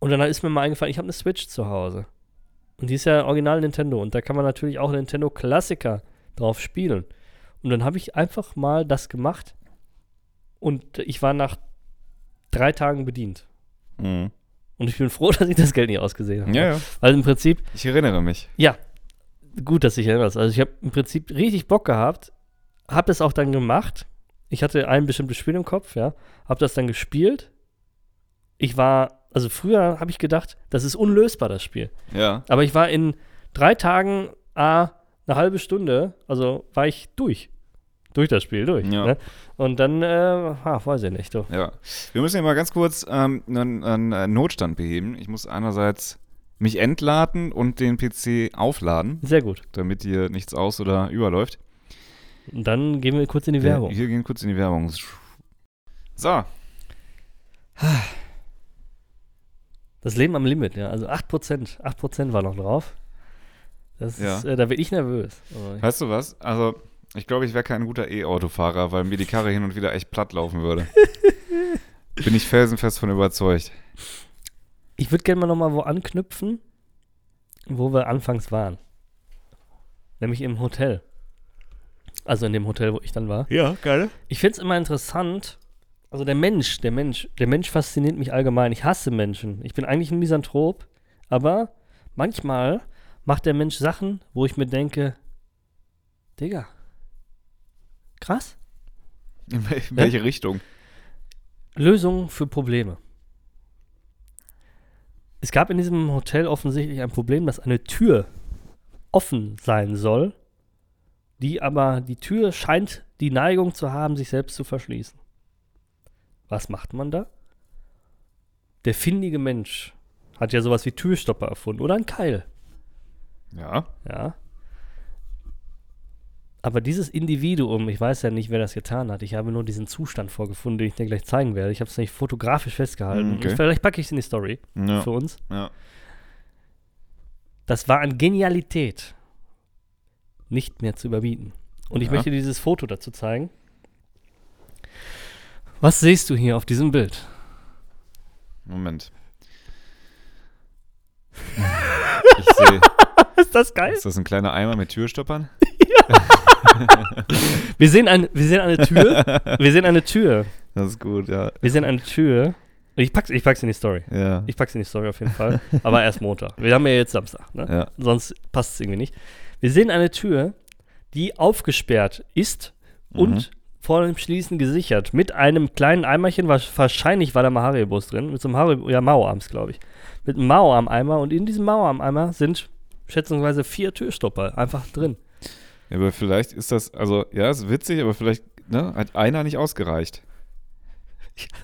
Speaker 2: Und dann ist mir mal eingefallen, ich habe eine Switch zu Hause. Und die ist ja original Nintendo. Und da kann man natürlich auch Nintendo Klassiker drauf spielen. Und dann habe ich einfach mal das gemacht. Und ich war nach drei Tagen bedient.
Speaker 1: Mhm.
Speaker 2: Und ich bin froh, dass ich das Geld nicht ausgesehen habe.
Speaker 1: Ja, ja.
Speaker 2: Weil im Prinzip,
Speaker 1: Ich erinnere mich.
Speaker 2: ja, gut, dass ich erinnerst. Also ich habe im Prinzip richtig Bock gehabt, habe das auch dann gemacht. Ich hatte ein bestimmtes Spiel im Kopf, ja, habe das dann gespielt. Ich war, also früher habe ich gedacht, das ist unlösbar, das Spiel.
Speaker 1: Ja.
Speaker 2: Aber ich war in drei Tagen, a, eine halbe Stunde, also war ich durch. Durch das Spiel, durch.
Speaker 1: Ja.
Speaker 2: Ne? Und dann, äh, ah, weiß ich nicht, du.
Speaker 1: Ja. Wir müssen ja mal ganz kurz ähm, einen, einen äh, Notstand beheben. Ich muss einerseits mich entladen und den PC aufladen,
Speaker 2: Sehr gut.
Speaker 1: damit hier nichts aus- oder überläuft.
Speaker 2: Und dann gehen wir kurz in die Werbung.
Speaker 1: Wir gehen kurz in die Werbung. So.
Speaker 2: Das Leben am Limit, ja. Also 8%, 8% war noch drauf. Das ist,
Speaker 1: Ja.
Speaker 2: äh, da werde ich nervös.
Speaker 1: Weißt du was? Also, ich glaube, ich wäre kein guter E-Autofahrer, weil mir die Karre hin und wieder echt platt laufen würde. Bin ich felsenfest von überzeugt.
Speaker 2: Ich würde gerne mal nochmal wo anknüpfen, wo wir anfangs waren. Nämlich im Hotel. Also in dem Hotel, wo ich dann war.
Speaker 1: Ja, geil.
Speaker 2: Ich finde es immer interessant. Also der Mensch, der Mensch, der Mensch fasziniert mich allgemein. Ich hasse Menschen. Ich bin eigentlich ein Misanthrop, aber manchmal macht der Mensch Sachen, wo ich mir denke, Digga, krass.
Speaker 1: In wel- in welche Richtung?
Speaker 2: Lösungen für Probleme. Es gab in diesem Hotel offensichtlich ein Problem, dass eine Tür offen sein soll, die aber die Tür scheint die Neigung zu haben, sich selbst zu verschließen. Was macht man da? Der findige Mensch hat ja sowas wie Türstopper erfunden oder ein Keil.
Speaker 1: Ja.
Speaker 2: Ja. Aber dieses Individuum, ich weiß ja nicht, wer das getan hat. Ich habe nur diesen Zustand vorgefunden, den ich dir gleich zeigen werde. Ich habe es nicht fotografisch festgehalten.
Speaker 1: Mm, okay.
Speaker 2: Vielleicht packe ich es in die Story
Speaker 1: Ja.
Speaker 2: für uns.
Speaker 1: ja.
Speaker 2: Das war an Genialität nicht mehr zu überbieten. Und ich
Speaker 1: Ja.
Speaker 2: möchte dieses Foto dazu zeigen. Was siehst du hier auf diesem Bild?
Speaker 1: Moment. Ich sehe.
Speaker 2: Ist das geil?
Speaker 1: Ist das ein kleiner Eimer mit Türstoppern?
Speaker 2: Wir sehen, ein, wir sehen eine Tür. wir sehen eine Tür.
Speaker 1: Das ist gut, ja.
Speaker 2: Wir sehen eine Tür. Ich pack's, ich pack's in die Story.
Speaker 1: Ja.
Speaker 2: Ich pack's in die Story auf jeden Fall. Aber erst Montag. Wir haben ja jetzt Samstag, ne?
Speaker 1: ja.
Speaker 2: Sonst passt es irgendwie nicht. Wir sehen eine Tür, die aufgesperrt ist und
Speaker 1: Mhm.
Speaker 2: vor dem Schließen gesichert. Mit einem kleinen Eimerchen, wa- wahrscheinlich war da mal Haribo-Bus drin. Mit so einem Haribo, ja, Mauarms, glaube ich. Mit einem Mauarm-Eimer und in diesem Mauarm-Eimer sind schätzungsweise vier Türstopper einfach drin.
Speaker 1: Ja, aber vielleicht ist das, also, ja, ist witzig, aber vielleicht ne, hat einer nicht ausgereicht.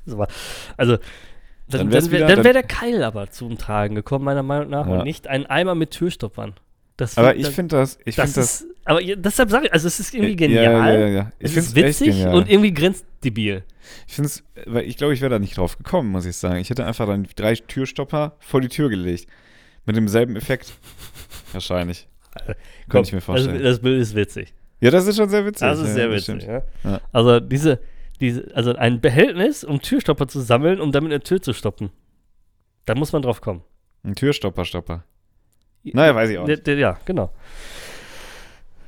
Speaker 2: Das war, also, dann,
Speaker 1: Dann
Speaker 2: wäre dann- wär der Keil aber zum Tragen gekommen, meiner Meinung nach,
Speaker 1: Ja.
Speaker 2: und nicht ein Eimer mit Türstoppern. Das
Speaker 1: Aber
Speaker 2: find-
Speaker 1: ich
Speaker 2: das-
Speaker 1: finde das, ich
Speaker 2: das
Speaker 1: finde das.
Speaker 2: ist, aber ja, deshalb sage ich, also es ist irgendwie
Speaker 1: Ja,
Speaker 2: genial.
Speaker 1: Ja, ja, ja. Ich
Speaker 2: es ist witzig und irgendwie grenzdebil.
Speaker 1: Ich finde es, weil ich glaube, ich wäre da nicht drauf gekommen, muss ich sagen. Ich hätte einfach dann drei Türstopper vor die Tür gelegt. Mit demselben Effekt. Wahrscheinlich. Kann ich mir vorstellen.
Speaker 2: Das, das Bild ist witzig.
Speaker 1: ja, das ist schon sehr witzig.
Speaker 2: Das ist
Speaker 1: ja,
Speaker 2: sehr witzig. Ja.
Speaker 1: Ja.
Speaker 2: Also diese, diese, also ein Behältnis, um Türstopper zu sammeln, um damit eine Tür zu stoppen. Da muss man drauf kommen.
Speaker 1: Ein Türstopper, Stopper. Naja, weiß ich auch nicht.
Speaker 2: Ja, genau.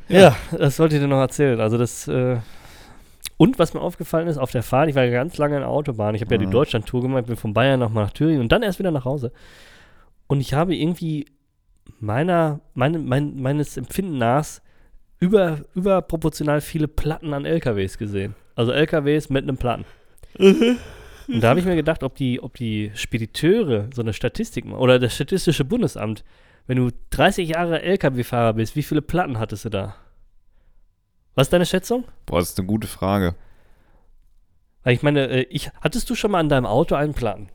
Speaker 1: Ja.
Speaker 2: Das wollte ich dir noch erzählen. Also das, äh, und was mir aufgefallen ist, auf der Fahrt, ich war ja ganz lange in der Autobahn, ich habe ja die
Speaker 1: Mhm.
Speaker 2: Deutschland-Tour gemacht, bin von Bayern nochmal nach Thüringen und dann erst wieder nach Hause. Und ich habe irgendwie meiner, meine, mein, meines Empfinden nach über, überproportional viele Platten an LKWs gesehen. Also LKWs mit einem Platten. Und da habe ich mir gedacht, ob die, ob die Spediteure so eine Statistik machen, oder das Statistische Bundesamt, wenn du 30 Jahre LKW-Fahrer bist, wie viele Platten hattest du da? Was ist deine Schätzung?
Speaker 1: Boah, das ist eine gute Frage.
Speaker 2: Weil ich meine, äh, ich, hattest du schon mal an deinem Auto einen Platten?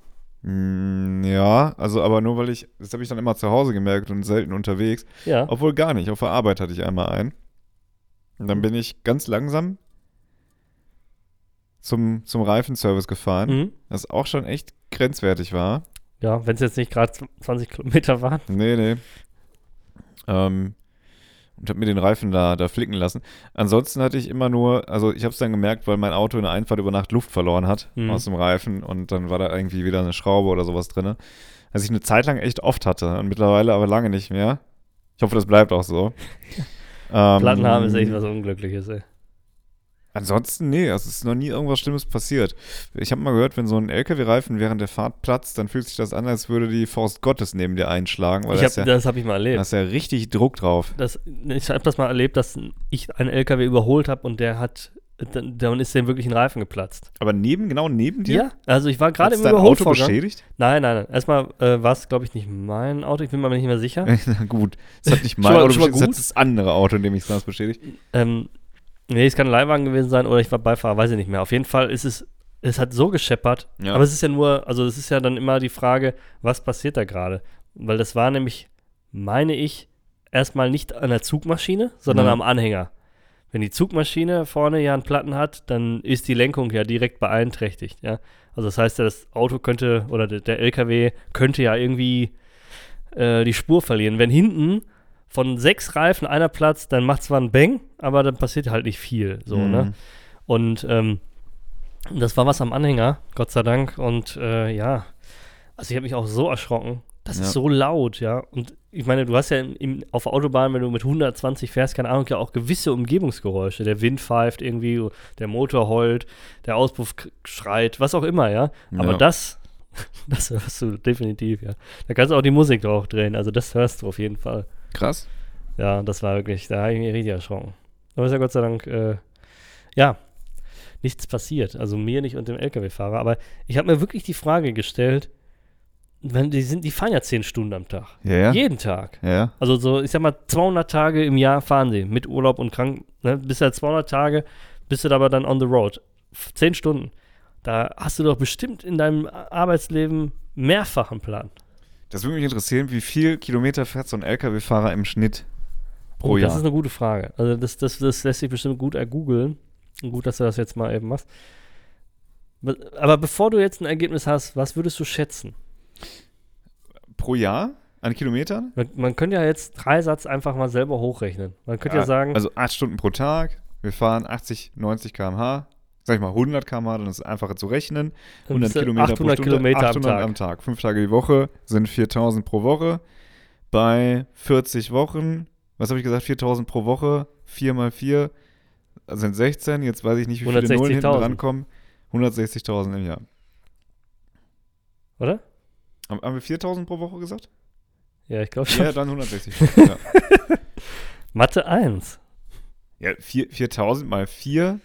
Speaker 1: Mm, ja, also aber nur weil ich, das habe ich dann immer zu Hause gemerkt und selten unterwegs.
Speaker 2: Ja.
Speaker 1: Obwohl gar nicht. Auf der Arbeit hatte ich einmal einen. Und dann bin ich ganz langsam zum, zum Reifenservice gefahren,
Speaker 2: Mhm.
Speaker 1: was auch schon echt grenzwertig war.
Speaker 2: Ja, wenn es jetzt nicht gerade 20 Kilometer waren.
Speaker 1: Nee, nee. Ähm, und habe mir den Reifen da, da flicken lassen. Ansonsten hatte ich immer nur, also ich habe es dann gemerkt, weil mein Auto in der Einfahrt über Nacht Luft verloren hat
Speaker 2: Mhm.
Speaker 1: aus dem Reifen und dann war da irgendwie wieder eine Schraube oder sowas drin. Was ich eine Zeit lang echt oft hatte und mittlerweile aber lange nicht mehr. Ich hoffe, das bleibt auch so. ähm,
Speaker 2: Platten haben ist echt was Unglückliches, ey.
Speaker 1: Ansonsten, nee, es ist noch nie irgendwas Schlimmes passiert. Ich habe mal gehört, wenn so ein LKW-Reifen während der Fahrt platzt, dann fühlt sich das an, als würde die Faust Gottes neben dir einschlagen, weil
Speaker 2: Ich
Speaker 1: da
Speaker 2: hab,
Speaker 1: ja,
Speaker 2: das habe ich mal
Speaker 1: da
Speaker 2: erlebt.
Speaker 1: ist ja richtig Druck drauf.
Speaker 2: Das, ich habe das mal erlebt, dass ich einen LKW überholt habe und der hat, dann, dann ist dem wirklich ein Reifen geplatzt.
Speaker 1: Aber neben, genau neben dir?
Speaker 2: Ja, also ich war gerade im
Speaker 1: dein Auto beschädigt?
Speaker 2: Nein, nein, nein. Erstmal äh, war es, glaube ich, nicht mein Auto. Ich bin mir aber nicht mehr sicher.
Speaker 1: Na gut, es hat nicht mein Auto beschädigt, es hat das andere Auto, in dem ich es beschädigt.
Speaker 2: Ähm, nee, es kann ein Leihwagen gewesen sein oder ich war Beifahrer, weiß ich nicht mehr. Auf jeden Fall ist es, es hat so gescheppert.
Speaker 1: Ja.
Speaker 2: Aber es ist ja nur, also es ist ja dann immer die Frage, was passiert da gerade? Weil das war nämlich, meine ich, erstmal nicht an der Zugmaschine, sondern
Speaker 1: Ja.
Speaker 2: am Anhänger. Wenn die Zugmaschine vorne ja einen Platten hat, dann ist die Lenkung ja direkt beeinträchtigt, ja. Also das heißt ja, das Auto könnte oder der, der LKW könnte ja irgendwie äh, die Spur verlieren. Wenn hinten von sechs Reifen einer platzt, dann macht zwar ein Bang, aber dann passiert halt nicht viel, so,
Speaker 1: Mhm.
Speaker 2: ne? Und ähm, das war was am Anhänger, Gott sei Dank. Und äh, ja, also ich habe mich auch so erschrocken. Das
Speaker 1: Ja.
Speaker 2: ist so laut, ja. Und ich meine, du hast ja im, im, auf der Autobahn, wenn du mit 120 fährst, keine Ahnung, ja auch gewisse Umgebungsgeräusche. Der Wind pfeift irgendwie, der Motor heult, der Auspuff schreit, was auch immer, ja. Aber
Speaker 1: Ja.
Speaker 2: das, das hörst du definitiv, ja. Da kannst du auch die Musik drauf drehen. Also das hörst du auf jeden Fall.
Speaker 1: Krass.
Speaker 2: Ja, das war wirklich, da habe ich mich richtig erschrocken. Aber ist ja Gott sei Dank, äh, ja, nichts passiert. Also mir nicht und dem LKW-Fahrer. Aber ich habe mir wirklich die Frage gestellt, wenn die sind, die fahren ja zehn Stunden am Tag.
Speaker 1: Ja, ja.
Speaker 2: Jeden Tag.
Speaker 1: Ja.
Speaker 2: Also so, ich sag mal, 200 Tage im Jahr fahren sie mit Urlaub und krank. Ne? Bis ja 200 Tage, bist du aber dann on the road. Zehn Stunden. Da hast du doch bestimmt in deinem Arbeitsleben mehrfach einen Plan.
Speaker 1: Das würde mich interessieren, wie viel Kilometer fährt so ein LKW-Fahrer im Schnitt pro
Speaker 2: Oh,
Speaker 1: Jahr?
Speaker 2: Das ist eine gute Frage. Also das, das, das lässt sich bestimmt gut ergoogeln. Gut, dass du das jetzt mal eben machst. Be- Aber bevor du jetzt ein Ergebnis hast, was würdest du schätzen?
Speaker 1: pro Jahr an Kilometern?
Speaker 2: Man, man könnte ja jetzt Dreisatz einfach mal selber hochrechnen. Man könnte ja, sagen,
Speaker 1: Also 8 Stunden pro Tag, wir fahren 80, 90 km/h, sag ich mal 100 km/h, dann ist es einfacher zu rechnen.
Speaker 2: dann
Speaker 1: 100
Speaker 2: bist du
Speaker 1: Kilometer
Speaker 2: 800
Speaker 1: pro Stunde,
Speaker 2: Kilometer
Speaker 1: 800
Speaker 2: am Tag.
Speaker 1: am Tag. Fünf Tage die Woche sind 4000 pro Woche. Bei 40 Wochen, was habe ich gesagt, 4000 pro Woche, 4 mal 4 sind 16. Jetzt weiß ich nicht, wie viele Nullen hinten
Speaker 2: 160.000.
Speaker 1: drankommen. 160.000 im Jahr.
Speaker 2: Oder?
Speaker 1: Haben haben wir 4000 pro Woche gesagt?
Speaker 2: Ja, ich glaube schon.
Speaker 1: Ja, dann 160. ja.
Speaker 2: Mathe 1.
Speaker 1: Ja, vier- 4000 mal 4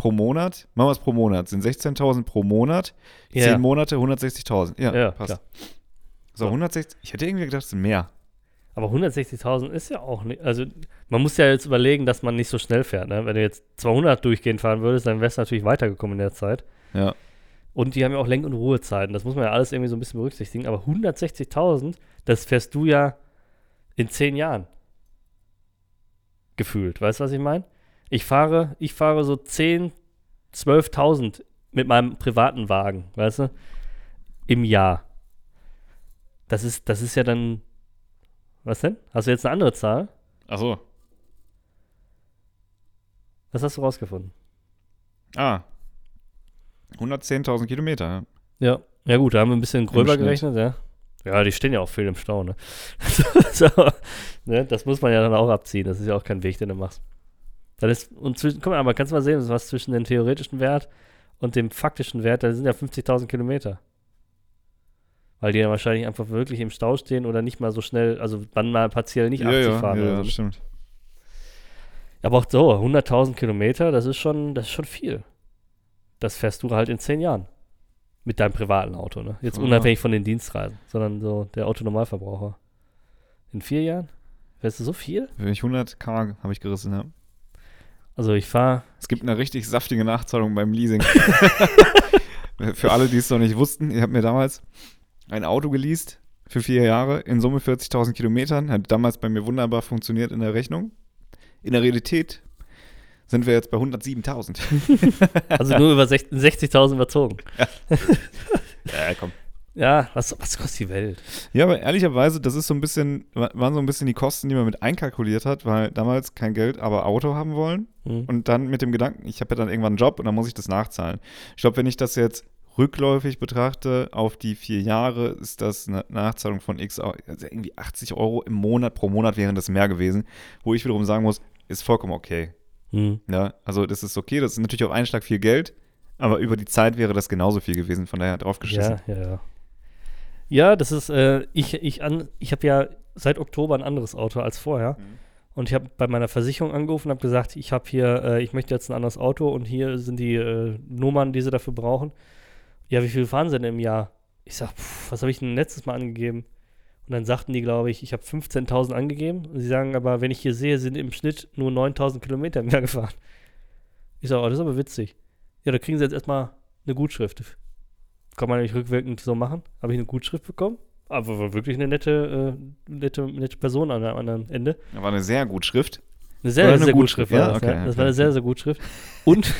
Speaker 1: pro Monat. Machen wir es pro Monat. Sind 16.000 pro Monat.
Speaker 2: Ja.
Speaker 1: 10 Monate 160.000. Ja,
Speaker 2: Ja,
Speaker 1: passt.
Speaker 2: klar.
Speaker 1: So, 160. Ich hätte irgendwie gedacht, es sind mehr.
Speaker 2: Aber 160.000 ist ja auch nicht. Also, man muss ja jetzt überlegen, dass man nicht so schnell fährt. Ne? Wenn du jetzt 200 durchgehend fahren würdest, dann wärst du natürlich weitergekommen in der Zeit.
Speaker 1: Ja.
Speaker 2: Und die haben ja auch Lenk- und Ruhezeiten. Das muss man ja alles irgendwie so ein bisschen berücksichtigen. Aber 160.000, das fährst du ja in 10 Jahren. Gefühlt. Weißt du, was ich meine? Ich fahre, ich fahre so 10, 12.000 mit meinem privaten Wagen, weißt du? Im Jahr. Das ist, das ist ja dann. Was denn? Hast du jetzt eine andere Zahl?
Speaker 1: Achso.
Speaker 2: Was hast du rausgefunden?
Speaker 1: Ah. 110.000 Kilometer. ja.
Speaker 2: Ja. Ja, gut, da haben wir ein bisschen gröber gerechnet, ja. Ja, die stehen ja auch viel im Stau, ne? so, ne? Das muss man ja dann auch abziehen. Das ist ja auch kein Weg, den du machst. Dann ist, und zwischen, guck mal, aber kannst du mal sehen, was zwischen dem theoretischen Wert und dem faktischen Wert, da sind ja 50.000 Kilometer. Weil die ja wahrscheinlich einfach wirklich im Stau stehen oder nicht mal so schnell, also dann mal partiell nicht 80
Speaker 1: ja, ja,
Speaker 2: fahren
Speaker 1: ja, das
Speaker 2: so.
Speaker 1: stimmt.
Speaker 2: Aber auch so, 100.000 Kilometer, das ist schon, das ist schon viel. Das fährst du halt in 10 Jahren. Mit deinem privaten Auto, ne? Jetzt
Speaker 1: Ja.
Speaker 2: unabhängig von den Dienstreisen, sondern so der Autonormalverbraucher. In vier Jahren? Fährst du so viel?
Speaker 1: Wenn ich 100 K habe ich gerissen, ja.
Speaker 2: Also ich fahre,
Speaker 1: Es gibt eine richtig saftige Nachzahlung beim Leasing. für alle, die es noch nicht wussten, ich habe mir damals ein Auto geleast für vier Jahre in Summe 40.000 Kilometern. Hat damals bei mir wunderbar funktioniert in der Rechnung. In der Realität sind wir jetzt bei 107.000.
Speaker 2: also nur über 60 60.000 überzogen.
Speaker 1: ja, komm.
Speaker 2: Ja, was, was kostet die Welt?
Speaker 1: Ja, aber ehrlicherweise, das ist so ein bisschen, wa- waren so ein bisschen die Kosten, die man mit einkalkuliert hat, weil damals kein Geld, aber Auto haben wollen.
Speaker 2: Hm.
Speaker 1: Und dann mit dem Gedanken, ich habe ja dann irgendwann einen Job und dann muss ich das nachzahlen. Ich glaube, wenn ich das jetzt rückläufig betrachte auf die vier Jahre, ist das eine Nachzahlung von X, also irgendwie 80 Euro im Monat, pro Monat wären das mehr gewesen, wo ich wiederum sagen muss, ist vollkommen okay.
Speaker 2: Hm.
Speaker 1: Ja, also das ist okay, das ist natürlich auf einen Schlag viel Geld, aber über die Zeit wäre das genauso viel gewesen, von daher drauf geschissen.
Speaker 2: Ja, ja, ja. Ja, das ist, äh, ich, ich, an, ich habe ja seit Oktober ein anderes Auto als vorher.
Speaker 1: Mhm.
Speaker 2: Und ich habe bei meiner Versicherung angerufen und habe gesagt, ich habe hier, äh, ich möchte jetzt ein anderes Auto und hier sind die äh, Nummern, die sie dafür brauchen. Ja, wie viel fahren sie denn im Jahr? Ich sag, pff, was habe ich denn letztes Mal angegeben? Und dann sagten die, glaube ich, ich habe 15.000 angegeben. Und sie sagen aber, wenn ich hier sehe, sind im Schnitt nur 9.000 Kilometer im Jahr gefahren. Ich sage, oh, das ist aber witzig. Ja, da kriegen sie jetzt erstmal eine Gutschrift. Kann man nicht rückwirkend so machen. Habe ich eine Gutschrift bekommen. Aber war wirklich eine nette, äh, nette, nette Person an am anderen Ende.
Speaker 1: Da war eine sehr gute Schrift.
Speaker 2: Eine sehr,
Speaker 1: Oder
Speaker 2: sehr
Speaker 1: Gutschrift,
Speaker 2: Gutschrift war
Speaker 1: ja?
Speaker 2: das.
Speaker 1: Okay,
Speaker 2: ja. Das
Speaker 1: okay,
Speaker 2: war eine sehr, sehr gute Schrift. Und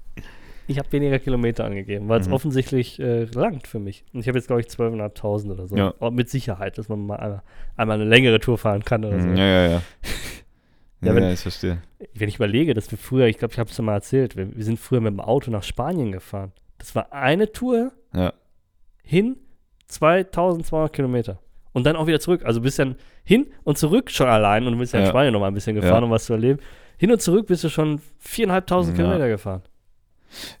Speaker 2: ich habe weniger Kilometer angegeben, weil es
Speaker 1: Mhm.
Speaker 2: offensichtlich äh, langt für mich. Und ich habe jetzt, glaube ich, 12.500 oder so.
Speaker 1: Ja.
Speaker 2: Mit Sicherheit, dass man mal einmal, einmal eine längere Tour fahren kann oder so.
Speaker 1: Mhm, Ja, ja, ja.
Speaker 2: Ja,
Speaker 1: Ja,
Speaker 2: wenn-
Speaker 1: ja, ich verstehe.
Speaker 2: Wenn ich überlege, dass wir früher, ich glaube, ich habe es ja mal erzählt, wir, wir sind früher mit dem Auto nach Spanien gefahren. Das war eine Tour
Speaker 1: Ja.
Speaker 2: hin 2200 Kilometer. Und dann auch wieder zurück. Also bist dann hin und zurück schon allein und du bist ja in
Speaker 1: Ja.
Speaker 2: Spanien noch mal ein bisschen gefahren,
Speaker 1: Ja.
Speaker 2: um was zu erleben. Hin und zurück bist du schon viereinhalbtausend
Speaker 1: Ja.
Speaker 2: Kilometer gefahren.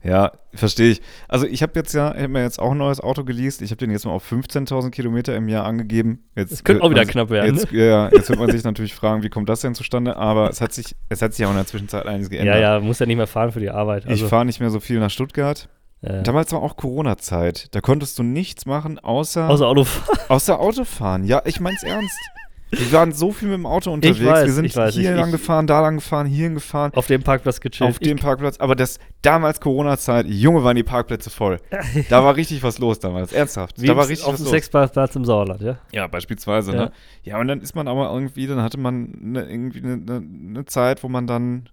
Speaker 1: Ja, verstehe ich. Also ich habe jetzt ja, ich habe mir jetzt auch ein neues Auto geleast. Ich habe den jetzt mal auf 15.000 Kilometer im Jahr angegeben. Jetzt
Speaker 2: Das könnte
Speaker 1: wird
Speaker 2: auch wieder
Speaker 1: sich-
Speaker 2: knapp werden.
Speaker 1: Jetzt, ja, ja, jetzt wird man sich natürlich fragen, wie kommt das denn zustande? Aber es hat sich, es hat sich auch in der Zwischenzeit einiges
Speaker 2: Ja,
Speaker 1: geändert.
Speaker 2: ja, musst ja nicht mehr fahren für die Arbeit.
Speaker 1: Ich
Speaker 2: Also,
Speaker 1: fahre nicht mehr so viel nach Stuttgart.
Speaker 2: Äh,
Speaker 1: Damals war auch Corona-Zeit. Da konntest du nichts machen, außer,
Speaker 2: außer Autofahren.
Speaker 1: außer Autofahren. Ja, ich mein's ernst. Wir waren so viel mit dem Auto unterwegs.
Speaker 2: weiß,
Speaker 1: Wir sind
Speaker 2: weiß,
Speaker 1: hier
Speaker 2: ich-
Speaker 1: lang
Speaker 2: ich-
Speaker 1: gefahren, da lang gefahren, hierhin gefahren.
Speaker 2: Auf dem Parkplatz gechillt.
Speaker 1: Auf dem Parkplatz. Aber das damals Corona-Zeit, Junge, waren die Parkplätze voll. Da war richtig was los damals. Ernsthaft.
Speaker 2: Wie
Speaker 1: da war richtig
Speaker 2: auf
Speaker 1: was
Speaker 2: dem. Sechsparkplatz im Sauerland, ja?
Speaker 1: Ja, beispielsweise,
Speaker 2: Ja.
Speaker 1: ne? Ja, und dann ist man aber irgendwie, dann hatte man ne, irgendwie eine ne, ne Zeit, wo man dann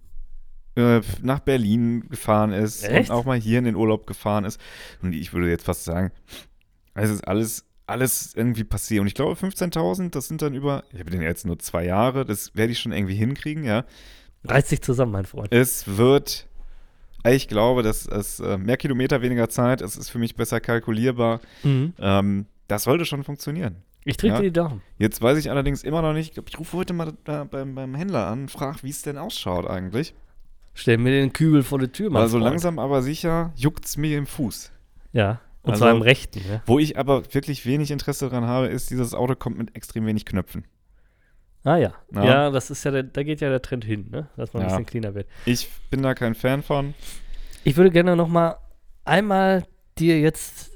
Speaker 1: äh, nach Berlin gefahren ist
Speaker 2: Echt?
Speaker 1: und auch mal hier in den Urlaub gefahren ist. Und ich würde jetzt fast sagen, es ist alles, alles irgendwie passiert. Und ich glaube, 15.000, das sind dann über, ich habe den jetzt nur zwei Jahre, das werde ich schon irgendwie hinkriegen, ja.
Speaker 2: Reiß dich zusammen, mein Freund.
Speaker 1: Es wird, ich glaube, dass es äh, mehr Kilometer, weniger Zeit, es ist für mich besser kalkulierbar.
Speaker 2: Mhm.
Speaker 1: Ähm, das sollte schon funktionieren.
Speaker 2: Ich drücke
Speaker 1: Ja.
Speaker 2: dir die Daumen.
Speaker 1: Jetzt weiß ich allerdings immer noch nicht, ich, rufe heute mal beim, beim Händler an und frage, wie es denn ausschaut eigentlich.
Speaker 2: Stell mir den Kübel vor die Tür, mein
Speaker 1: Weil so
Speaker 2: Freund.
Speaker 1: langsam aber sicher juckt es mir im Fuß.
Speaker 2: Ja, und
Speaker 1: Also-
Speaker 2: zwar im Rechten, ne?
Speaker 1: Wo ich aber wirklich wenig Interesse daran habe, ist, dieses Auto kommt mit extrem wenig Knöpfen.
Speaker 2: Ah ja.
Speaker 1: Ja.
Speaker 2: ja. das ist ja, der, da geht ja der Trend hin, ne? Dass man ein
Speaker 1: Ja.
Speaker 2: bisschen cleaner wird.
Speaker 1: Ich bin da kein Fan von.
Speaker 2: Ich würde gerne noch mal einmal dir jetzt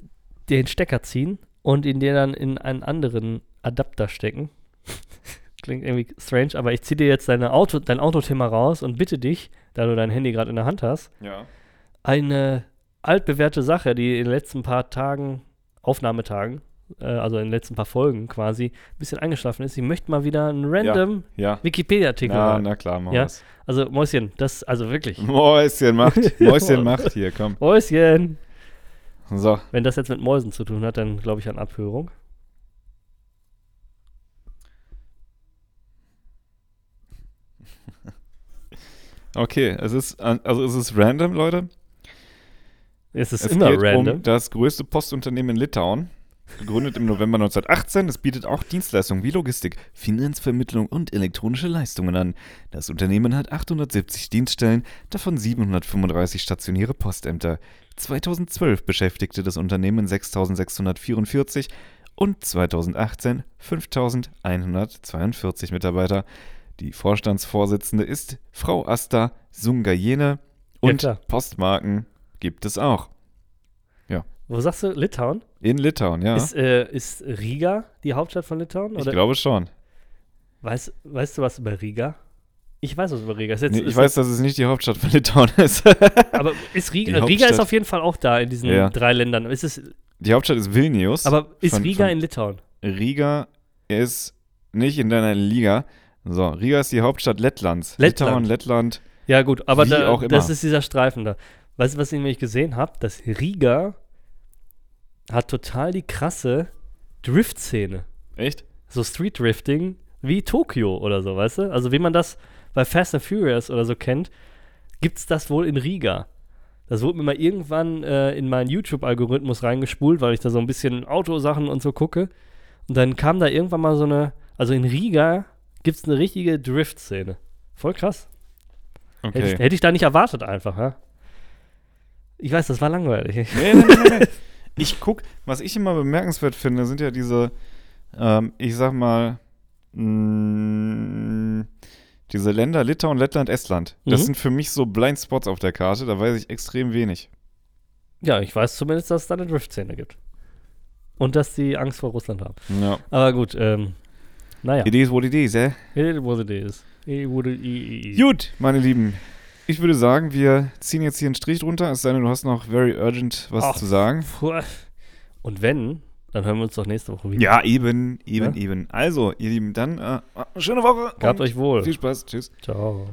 Speaker 2: den Stecker ziehen und ihn dir dann in einen anderen Adapter stecken. Klingt irgendwie strange, aber ich ziehe dir jetzt deine Auto, dein Autothema raus und bitte dich, da du dein Handy gerade in der Hand hast,
Speaker 1: Ja.
Speaker 2: eine altbewährte Sache, die in den letzten paar Tagen, Aufnahmetagen, äh, also in den letzten paar Folgen quasi, ein bisschen eingeschlafen ist. Ich möchte mal wieder einen random
Speaker 1: Ja.
Speaker 2: Wikipedia-Artikel
Speaker 1: Na,
Speaker 2: haben.
Speaker 1: na klar,
Speaker 2: Ja.
Speaker 1: Maus.
Speaker 2: Also Mäuschen, das, also wirklich.
Speaker 1: Mäuschen macht. Mäuschen macht hier, komm.
Speaker 2: Mäuschen.
Speaker 1: So.
Speaker 2: Wenn das jetzt mit Mäusen zu tun hat, dann glaube ich an Abhörung.
Speaker 1: Okay, es ist, also es ist random, Leute.
Speaker 2: Es ist
Speaker 1: Es
Speaker 2: immer
Speaker 1: geht
Speaker 2: random.
Speaker 1: um das größte Postunternehmen in Litauen. Gegründet im November 1918. Es bietet auch Dienstleistungen wie Logistik, Finanzvermittlung und elektronische Leistungen an. Das Unternehmen hat 870 Dienststellen, davon 735 stationäre Postämter. 2012 beschäftigte das Unternehmen 6644 und 2018 5142 Mitarbeiter. Die Vorstandsvorsitzende ist Frau Asta Sungayene und
Speaker 2: klar.
Speaker 1: Postmarken gibt es auch.
Speaker 2: Wo sagst du? Litauen?
Speaker 1: In Litauen, ja.
Speaker 2: Ist, äh, ist Riga die Hauptstadt von Litauen?
Speaker 1: ich
Speaker 2: Oder
Speaker 1: glaube schon.
Speaker 2: weißt, weißt du was über Riga? Ich weiß was über Riga. Ist jetzt,
Speaker 1: Nee,
Speaker 2: ist
Speaker 1: ich weiß, dass es nicht die Hauptstadt von Litauen ist.
Speaker 2: aber ist Riga, Riga ist auf jeden Fall auch da in diesen
Speaker 1: Ja.
Speaker 2: drei Ländern. Ist es,
Speaker 1: die Hauptstadt ist Vilnius.
Speaker 2: aber ist
Speaker 1: Von-
Speaker 2: Riga
Speaker 1: von-
Speaker 2: in Litauen?
Speaker 1: Riga ist nicht in deiner Liga. So, Riga ist die Hauptstadt Lettlands.
Speaker 2: Lettland.
Speaker 1: Litauen, Lettland.
Speaker 2: Ja, gut, aber da, das ist dieser Streifen da. Weißt du, was ich nämlich gesehen habe? Dass Riga hat total die krasse Drift-Szene.
Speaker 1: Echt?
Speaker 2: So Street-Drifting wie Tokio oder so, weißt du? Also wie man das bei Fast and Furious oder so kennt, gibt es das wohl in Riga. Das wurde mir mal irgendwann äh, in meinen YouTube-Algorithmus reingespult, weil ich da so ein bisschen Autosachen und so gucke. Und dann kam da irgendwann mal so eine, also in Riga gibt es eine richtige Drift-Szene. Voll krass. Hätte, ich,
Speaker 1: Okay.
Speaker 2: hätte ich da nicht erwartet einfach, ja? Ich weiß, das war langweilig.
Speaker 1: Nee, nee, nee, nee. Ich guck, was ich immer bemerkenswert finde, sind ja diese, ähm, ich sag mal, mh, diese Länder Litauen, Lettland, Estland. Das
Speaker 2: Mhm.
Speaker 1: sind für mich so Blindspots auf der Karte, da weiß ich extrem wenig.
Speaker 2: Ja, ich weiß zumindest, dass es da eine Drift-Szene gibt. Und dass die Angst vor Russland haben.
Speaker 1: Ja.
Speaker 2: Aber gut, ähm, naja.
Speaker 1: It is what it is, eh?
Speaker 2: It was it is. It would it i- i-
Speaker 1: Gut, meine Lieben. Ich würde sagen, wir ziehen jetzt hier einen Strich drunter, es sei denn, du hast noch very urgent was
Speaker 2: Ach.
Speaker 1: zu sagen.
Speaker 2: Und wenn, dann hören wir uns doch nächste Woche wieder.
Speaker 1: Ja, eben, eben,
Speaker 2: Ja?
Speaker 1: eben. Also, ihr Lieben, dann äh, schöne Woche.
Speaker 2: Gehabt euch wohl.
Speaker 1: Viel Spaß. Tschüss.
Speaker 2: Ciao.